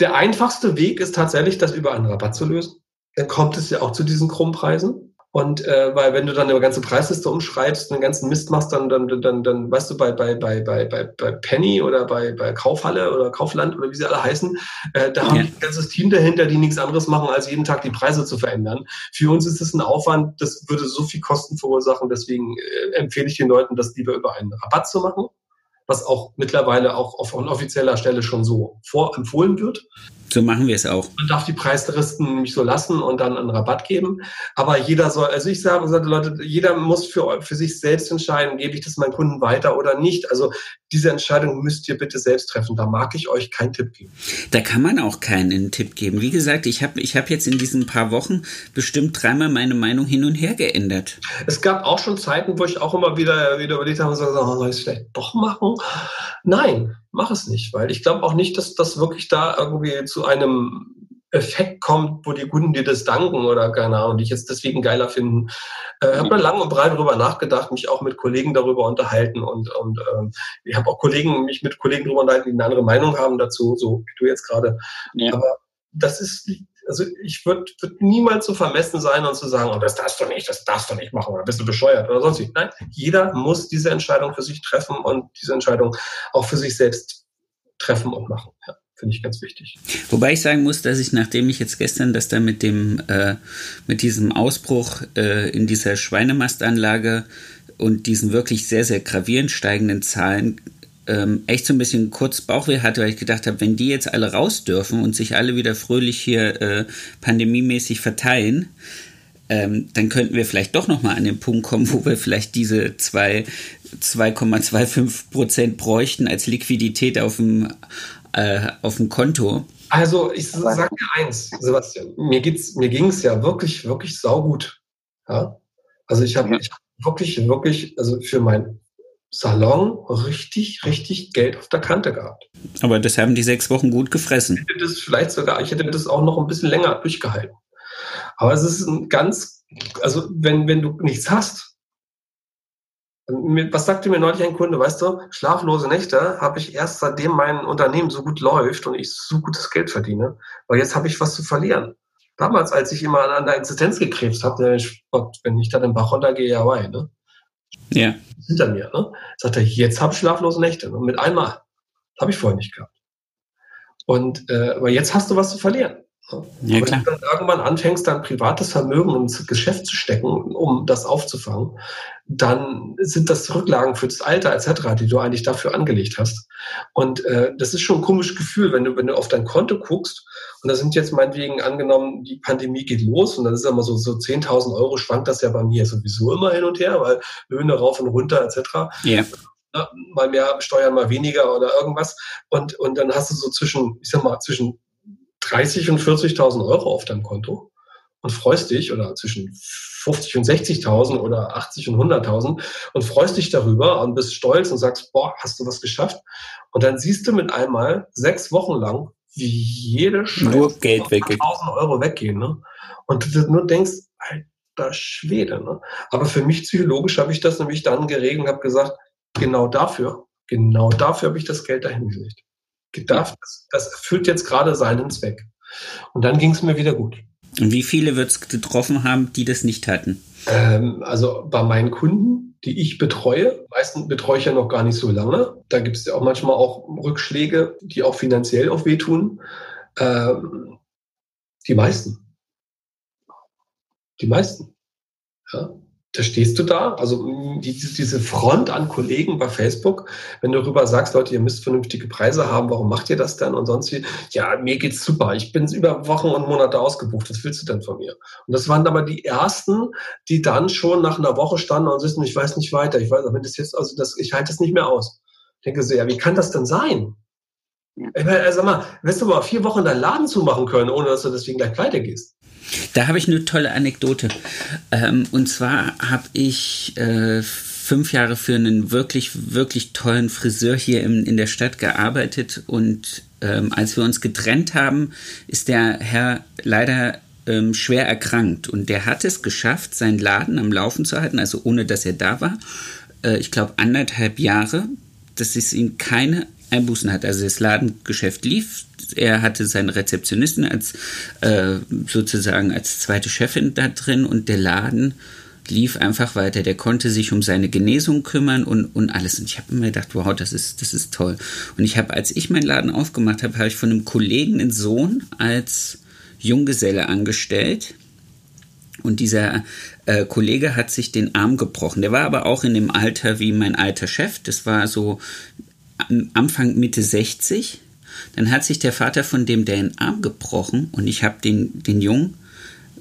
der einfachste Weg ist tatsächlich, das über einen Rabatt zu lösen. Dann kommt es ja auch zu diesen krummen Preisen. Und äh, weil wenn du dann eine ganze Preisliste umschreibst, einen ganzen Mist machst, dann, dann, dann, dann weißt du, bei, bei, bei, bei, bei, Penny oder bei, bei Kaufhalle oder Kaufland oder wie sie alle heißen, äh, da ja. haben die ein ganzes Team dahinter, die nichts anderes machen, als jeden Tag die Preise zu verändern. Für uns ist das ein Aufwand, das würde so viel Kosten verursachen, deswegen äh, empfehle ich den Leuten, das lieber über einen Rabatt zu machen was auch mittlerweile auch auf offizieller Stelle schon so vorempfohlen wird. So machen wir es auch. Man darf die Preislisten nicht so lassen und dann einen Rabatt geben. Aber jeder soll, also ich sage, Leute, jeder muss für, für sich selbst entscheiden, gebe ich das meinen Kunden weiter oder nicht. Also diese Entscheidung müsst ihr bitte selbst treffen. Da mag ich euch keinen Tipp geben. Da kann man auch keinen Tipp geben. Wie gesagt, ich habe ich hab jetzt in diesen paar Wochen bestimmt dreimal meine Meinung hin und her geändert. Es gab auch schon Zeiten, wo ich auch immer wieder, wieder überlegt habe und gesagt, oh, soll ich es vielleicht doch machen? Nein, mach es nicht, weil ich glaube auch nicht, dass das wirklich da irgendwie zu einem Effekt kommt, wo die Kunden dir das danken oder keine Ahnung, die ich jetzt deswegen geiler finden. Äh, habe da lang und breit darüber nachgedacht, mich auch mit Kollegen darüber unterhalten und, und ähm, ich habe auch Kollegen, mich mit Kollegen darüber unterhalten, die eine andere Meinung haben dazu, so wie du jetzt gerade. Ja. Aber das ist, also ich würde würd niemals so vermessen sein und zu sagen, oh, das darfst du nicht, das darfst du nicht machen oder bist du bescheuert oder sonst Nein, jeder muss diese Entscheidung für sich treffen und diese Entscheidung auch für sich selbst treffen und machen. Ja. Finde ich ganz wichtig. Wobei ich sagen muss, dass ich, nachdem ich jetzt gestern das da mit dem, äh, mit diesem Ausbruch äh, in dieser Schweinemastanlage und diesen wirklich sehr, sehr gravierend steigenden Zahlen ähm, echt so ein bisschen kurz Bauchweh hatte, weil ich gedacht habe, wenn die jetzt alle raus dürfen und sich alle wieder fröhlich hier äh, pandemiemäßig verteilen, ähm, dann könnten wir vielleicht doch nochmal an den Punkt kommen, wo wir vielleicht diese 2,25 Prozent bräuchten als Liquidität auf dem äh, auf dem Konto. Also ich sage dir eins, Sebastian, mir, geht's, mir ging es ja wirklich, wirklich saugut. Ja? Also ich habe ja. hab wirklich, wirklich, also für mein Salon richtig, richtig Geld auf der Kante gehabt. Aber das haben die sechs Wochen gut gefressen. Ich hätte das vielleicht sogar, ich hätte das auch noch ein bisschen länger durchgehalten. Aber es ist ein ganz, also wenn, wenn du nichts hast, was sagte mir neulich ein Kunde, weißt du, schlaflose Nächte habe ich erst seitdem mein Unternehmen so gut läuft und ich so gutes Geld verdiene, weil jetzt habe ich was zu verlieren. Damals, als ich immer an der Existenz gekrebst habe, wenn ich dann den Bach runtergehe, ja, wei, ne? Ja. Hinter mir, ne? Sagt er, jetzt habe ich schlaflose Nächte. Ne? Mit einmal. Habe ich vorher nicht gehabt. Und äh, aber jetzt hast du was zu verlieren. Ja, wenn du dann irgendwann anfängst, dein privates Vermögen ins Geschäft zu stecken, um das aufzufangen, dann sind das Rücklagen für das Alter etc., die du eigentlich dafür angelegt hast. Und äh, das ist schon ein komisches Gefühl, wenn du, wenn du auf dein Konto guckst und da sind jetzt meinetwegen angenommen, die Pandemie geht los und dann ist immer so, so 10.000 Euro schwankt das ja bei mir sowieso immer hin und her, weil Löhne rauf und runter etc. Ja mal mehr Steuern, mal weniger oder irgendwas. Und, und dann hast du so zwischen, ich sag mal, zwischen 30 und 40.000 Euro auf deinem Konto und freust dich oder zwischen 50 und 60.000 oder 80 und 100.000 und freust dich darüber und bist stolz und sagst, boah, hast du was geschafft? Und dann siehst du mit einmal sechs Wochen lang, wie jede Scheiße Geld 1000 Euro weggehen. Ne? Und du nur denkst, alter Schwede. Ne? Aber für mich psychologisch habe ich das nämlich dann geregelt und habe gesagt, genau dafür, genau dafür habe ich das Geld dahin gelegt gedacht, das, das erfüllt jetzt gerade seinen Zweck. Und dann ging es mir wieder gut. Und wie viele wird es getroffen haben, die das nicht hatten? Ähm, also bei meinen Kunden, die ich betreue, meistens betreue ich ja noch gar nicht so lange. Da gibt es ja auch manchmal auch Rückschläge, die auch finanziell auch wehtun. Ähm, die meisten. Die meisten. Ja da stehst du da, also die, diese Front an Kollegen bei Facebook, wenn du darüber sagst, Leute, ihr müsst vernünftige Preise haben, warum macht ihr das denn und sonst wie? Ja, mir geht's super, ich bin über Wochen und Monate ausgebucht, was willst du denn von mir? Und das waren aber die ersten, die dann schon nach einer Woche standen und sagten, ich weiß nicht weiter, ich weiß, wenn das jetzt, also das, ich halte es nicht mehr aus. Ich denke so, ja, wie kann das denn sein? Ja. Ich meine, sag mal, wirst du mal vier Wochen deinen Laden zumachen können, ohne dass du deswegen gleich pleite gehst? Da habe ich eine tolle Anekdote. Ähm, und zwar habe ich äh, fünf Jahre für einen wirklich, wirklich tollen Friseur hier in, in der Stadt gearbeitet. Und ähm, als wir uns getrennt haben, ist der Herr leider ähm, schwer erkrankt. Und der hat es geschafft, seinen Laden am Laufen zu halten, also ohne dass er da war. Äh, ich glaube, anderthalb Jahre. Das ist ihm keine Einbußen hat. Also das Ladengeschäft lief. Er hatte seine Rezeptionistin als äh, sozusagen als zweite Chefin da drin und der Laden lief einfach weiter. Der konnte sich um seine Genesung kümmern und, und alles. Und ich habe mir gedacht, wow, das ist, das ist toll. Und ich habe, als ich meinen Laden aufgemacht habe, habe ich von einem Kollegen einen Sohn als Junggeselle angestellt. Und dieser äh, Kollege hat sich den Arm gebrochen. Der war aber auch in dem Alter wie mein alter Chef. Das war so Anfang Mitte 60 Dann hat sich der Vater von dem den Arm gebrochen und ich habe den, den Jungen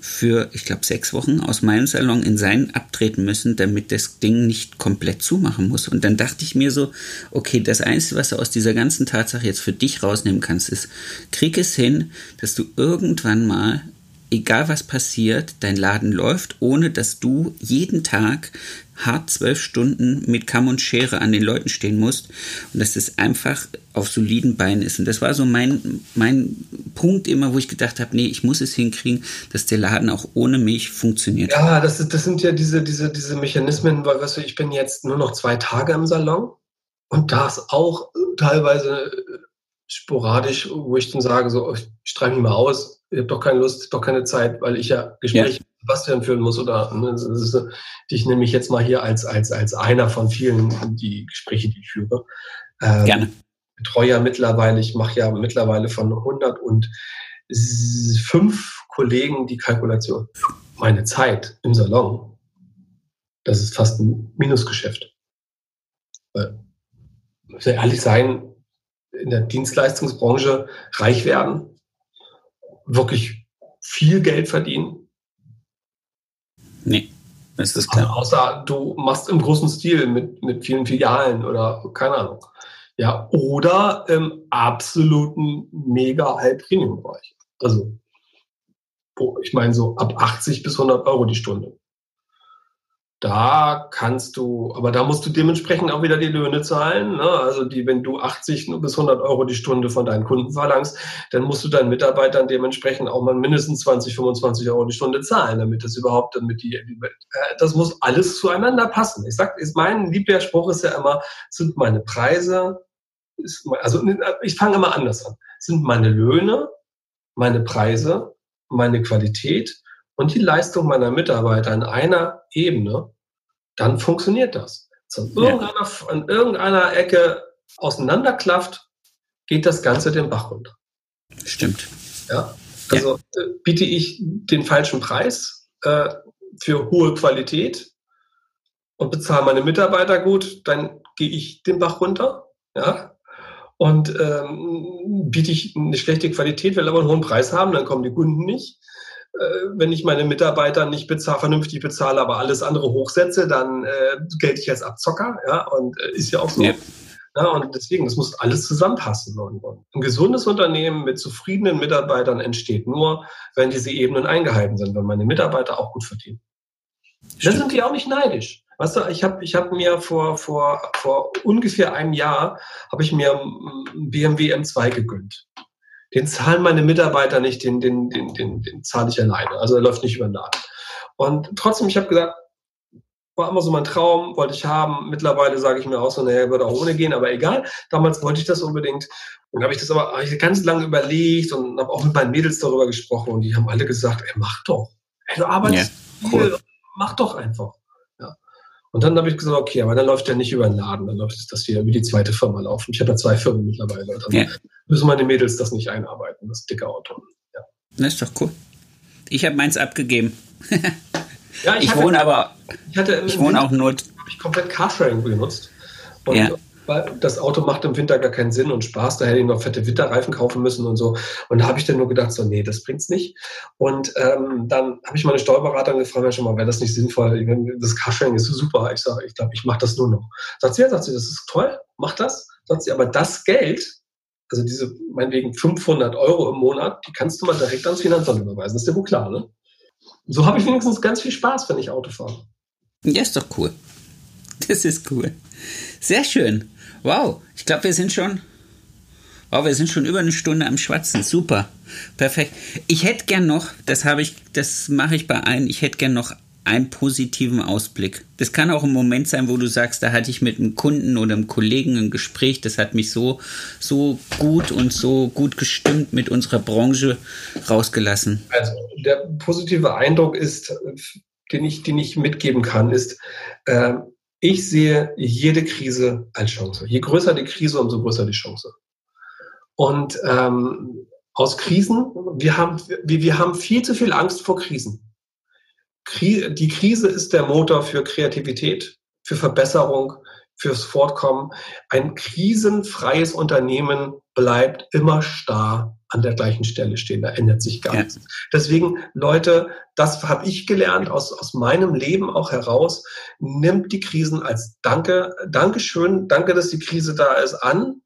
für, ich glaube, sechs Wochen aus meinem Salon in seinen abtreten müssen, damit das Ding nicht komplett zumachen muss. Und dann dachte ich mir so, okay, das Einzige, was du aus dieser ganzen Tatsache jetzt für dich rausnehmen kannst, ist, krieg es hin, dass du irgendwann mal egal was passiert, dein Laden läuft, ohne dass du jeden Tag hart zwölf Stunden mit Kamm und Schere an den Leuten stehen musst und dass das einfach auf soliden Beinen ist. Und das war so mein, mein Punkt immer, wo ich gedacht habe, nee, ich muss es hinkriegen, dass der Laden auch ohne mich funktioniert. Ja, das, das sind ja diese, diese, diese Mechanismen, weil weißt du, ich bin jetzt nur noch zwei Tage im Salon und das auch teilweise sporadisch, wo ich dann sage, so, ich streiche mich mal aus, ich habe doch keine Lust, ich doch keine Zeit, weil ich ja Gespräche ja. mit Sebastian führen muss oder ne, ist, ich nehme mich jetzt mal hier als, als, als einer von vielen, die Gespräche, die ich führe. Ähm, Gerne. Betreuer mittlerweile, ich mache ja mittlerweile von 105 Kollegen die Kalkulation. Meine Zeit im Salon, das ist fast ein Minusgeschäft. Weil, muss ja ehrlich sein, in der Dienstleistungsbranche reich werden wirklich viel Geld verdienen? Nee, das ist klar. Außer du machst im großen Stil mit, mit vielen Filialen oder keine Ahnung. Ja, oder im absoluten mega High-Premium-Bereich. Also, ich meine so ab 80 bis 100 Euro die Stunde. Da kannst du, aber da musst du dementsprechend auch wieder die Löhne zahlen. Ne? Also die, wenn du 80 bis 100 Euro die Stunde von deinen Kunden verlangst, dann musst du deinen Mitarbeitern dementsprechend auch mal mindestens 20, 25 Euro die Stunde zahlen, damit das überhaupt, damit die, äh, das muss alles zueinander passen. Ich sag, ist mein Lieblingsspruch ist ja immer, sind meine Preise, ist, also ich fange immer anders an. Sind meine Löhne, meine Preise, meine Qualität und die Leistung meiner Mitarbeiter in einer Ebene, dann funktioniert das. Wenn irgendeiner, an irgendeiner Ecke auseinanderklafft, geht das Ganze den Bach runter. Stimmt. Ja, also ja. Äh, biete ich den falschen Preis äh, für hohe Qualität und bezahle meine Mitarbeiter gut, dann gehe ich den Bach runter. Ja, und ähm, biete ich eine schlechte Qualität, will aber einen hohen Preis haben, dann kommen die Kunden nicht. Äh, wenn ich meine Mitarbeiter nicht bezahl, vernünftig bezahle, aber alles andere hochsetze, dann äh, gelte ich als Abzocker, ja, und äh, ist ja auch so. Ja. Ja, und deswegen, das muss alles zusammenpassen. Und, und ein gesundes Unternehmen mit zufriedenen Mitarbeitern entsteht nur, wenn diese Ebenen eingehalten sind, wenn meine Mitarbeiter auch gut verdienen. Dann sind die auch nicht neidisch. Weißt du, ich habe ich hab mir vor, vor, vor ungefähr einem Jahr, habe ich mir einen BMW M2 gegönnt den zahlen meine Mitarbeiter nicht, den, den, den, den, den zahle ich alleine. Also er läuft nicht über den Laden. Und trotzdem, ich habe gesagt, war immer so mein Traum, wollte ich haben. Mittlerweile sage ich mir auch so, naja, würde auch ohne gehen, aber egal. Damals wollte ich das unbedingt. Und habe ich das aber ich ganz lange überlegt und habe auch mit meinen Mädels darüber gesprochen und die haben alle gesagt, ey, mach doch. Ey, du arbeitest ja, cool. viel, mach doch einfach. Und dann habe ich gesagt, okay, aber dann läuft der nicht über den Laden, dann läuft das hier wie die zweite Firma laufen. Ich habe ja zwei Firmen mittlerweile. Dann ja. müssen meine Mädels das nicht einarbeiten, das dicke Auto. Ja. Das ist doch cool. Ich habe meins abgegeben. ja, ich, ich hatte, wohne aber. Ich, hatte ich wohne auch nur. Habe ich komplett Carsharing benutzt. Und ja das Auto macht im Winter gar keinen Sinn und Spaß, da hätte ich noch fette Winterreifen kaufen müssen und so. Und da habe ich dann nur gedacht, so, nee, das bringt's nicht. Und ähm, dann habe ich meine Steuerberaterin gefragt, ja schon mal, wäre das nicht sinnvoll? Das Carsharing ist super. Ich sage, ich glaube, ich mache das nur noch. Sagt sie, ja, sagt sie, das ist toll, mach das. Sagt sie, aber das Geld, also diese meinetwegen 500 Euro im Monat, die kannst du mal direkt ans Finanzamt überweisen. Das ist ja wohl klar, ne? So habe ich wenigstens ganz viel Spaß, wenn ich Auto fahre. Ja, ist doch cool. Das ist cool. Sehr schön. Wow, ich glaube, wir sind schon. Wow, wir sind schon über eine Stunde am Schwatzen. Super. Perfekt. Ich hätte gern noch, das habe ich, das mache ich bei allen, ich hätte gern noch einen positiven Ausblick. Das kann auch ein Moment sein, wo du sagst, da hatte ich mit einem Kunden oder einem Kollegen ein Gespräch, das hat mich so, so gut und so gut gestimmt mit unserer Branche rausgelassen. Also der positive Eindruck ist, den ich, den ich mitgeben kann, ist, äh, ich sehe jede Krise als Chance. Je größer die Krise, umso größer die Chance. Und ähm, aus Krisen, wir haben, wir, wir haben viel zu viel Angst vor Krisen. Die Krise ist der Motor für Kreativität, für Verbesserung, fürs Fortkommen. Ein krisenfreies Unternehmen bleibt immer starr an der gleichen Stelle stehen. Da ändert sich gar nichts. Deswegen, Leute, das habe ich gelernt aus, aus meinem Leben auch heraus. Nimmt die Krisen als Danke, Dankeschön, danke, dass die Krise da ist, an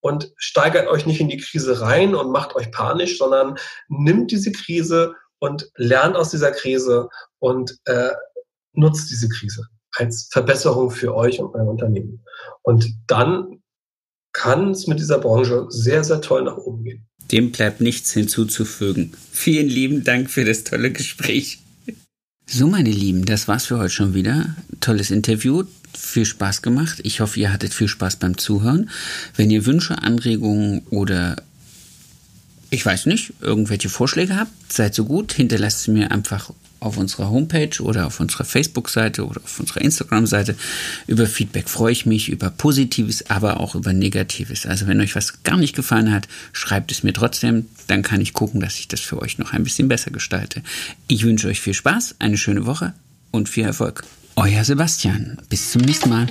und steigert euch nicht in die Krise rein und macht euch panisch, sondern nimmt diese Krise und lernt aus dieser Krise und äh, nutzt diese Krise als Verbesserung für euch und euer Unternehmen. Und dann kann es mit dieser Branche sehr, sehr toll nach oben gehen. Dem bleibt nichts hinzuzufügen. Vielen lieben Dank für das tolle Gespräch. So, meine Lieben, das war's für heute schon wieder. Tolles Interview, viel Spaß gemacht. Ich hoffe, ihr hattet viel Spaß beim Zuhören. Wenn ihr Wünsche, Anregungen oder ich weiß nicht, irgendwelche Vorschläge habt, seid so gut, hinterlasst sie mir einfach auf unserer Homepage oder auf unserer Facebook-Seite oder auf unserer Instagram-Seite. Über Feedback freue ich mich, über Positives, aber auch über Negatives. Also wenn euch was gar nicht gefallen hat, schreibt es mir trotzdem. Dann kann ich gucken, dass ich das für euch noch ein bisschen besser gestalte. Ich wünsche euch viel Spaß, eine schöne Woche und viel Erfolg. Euer Sebastian. Bis zum nächsten Mal.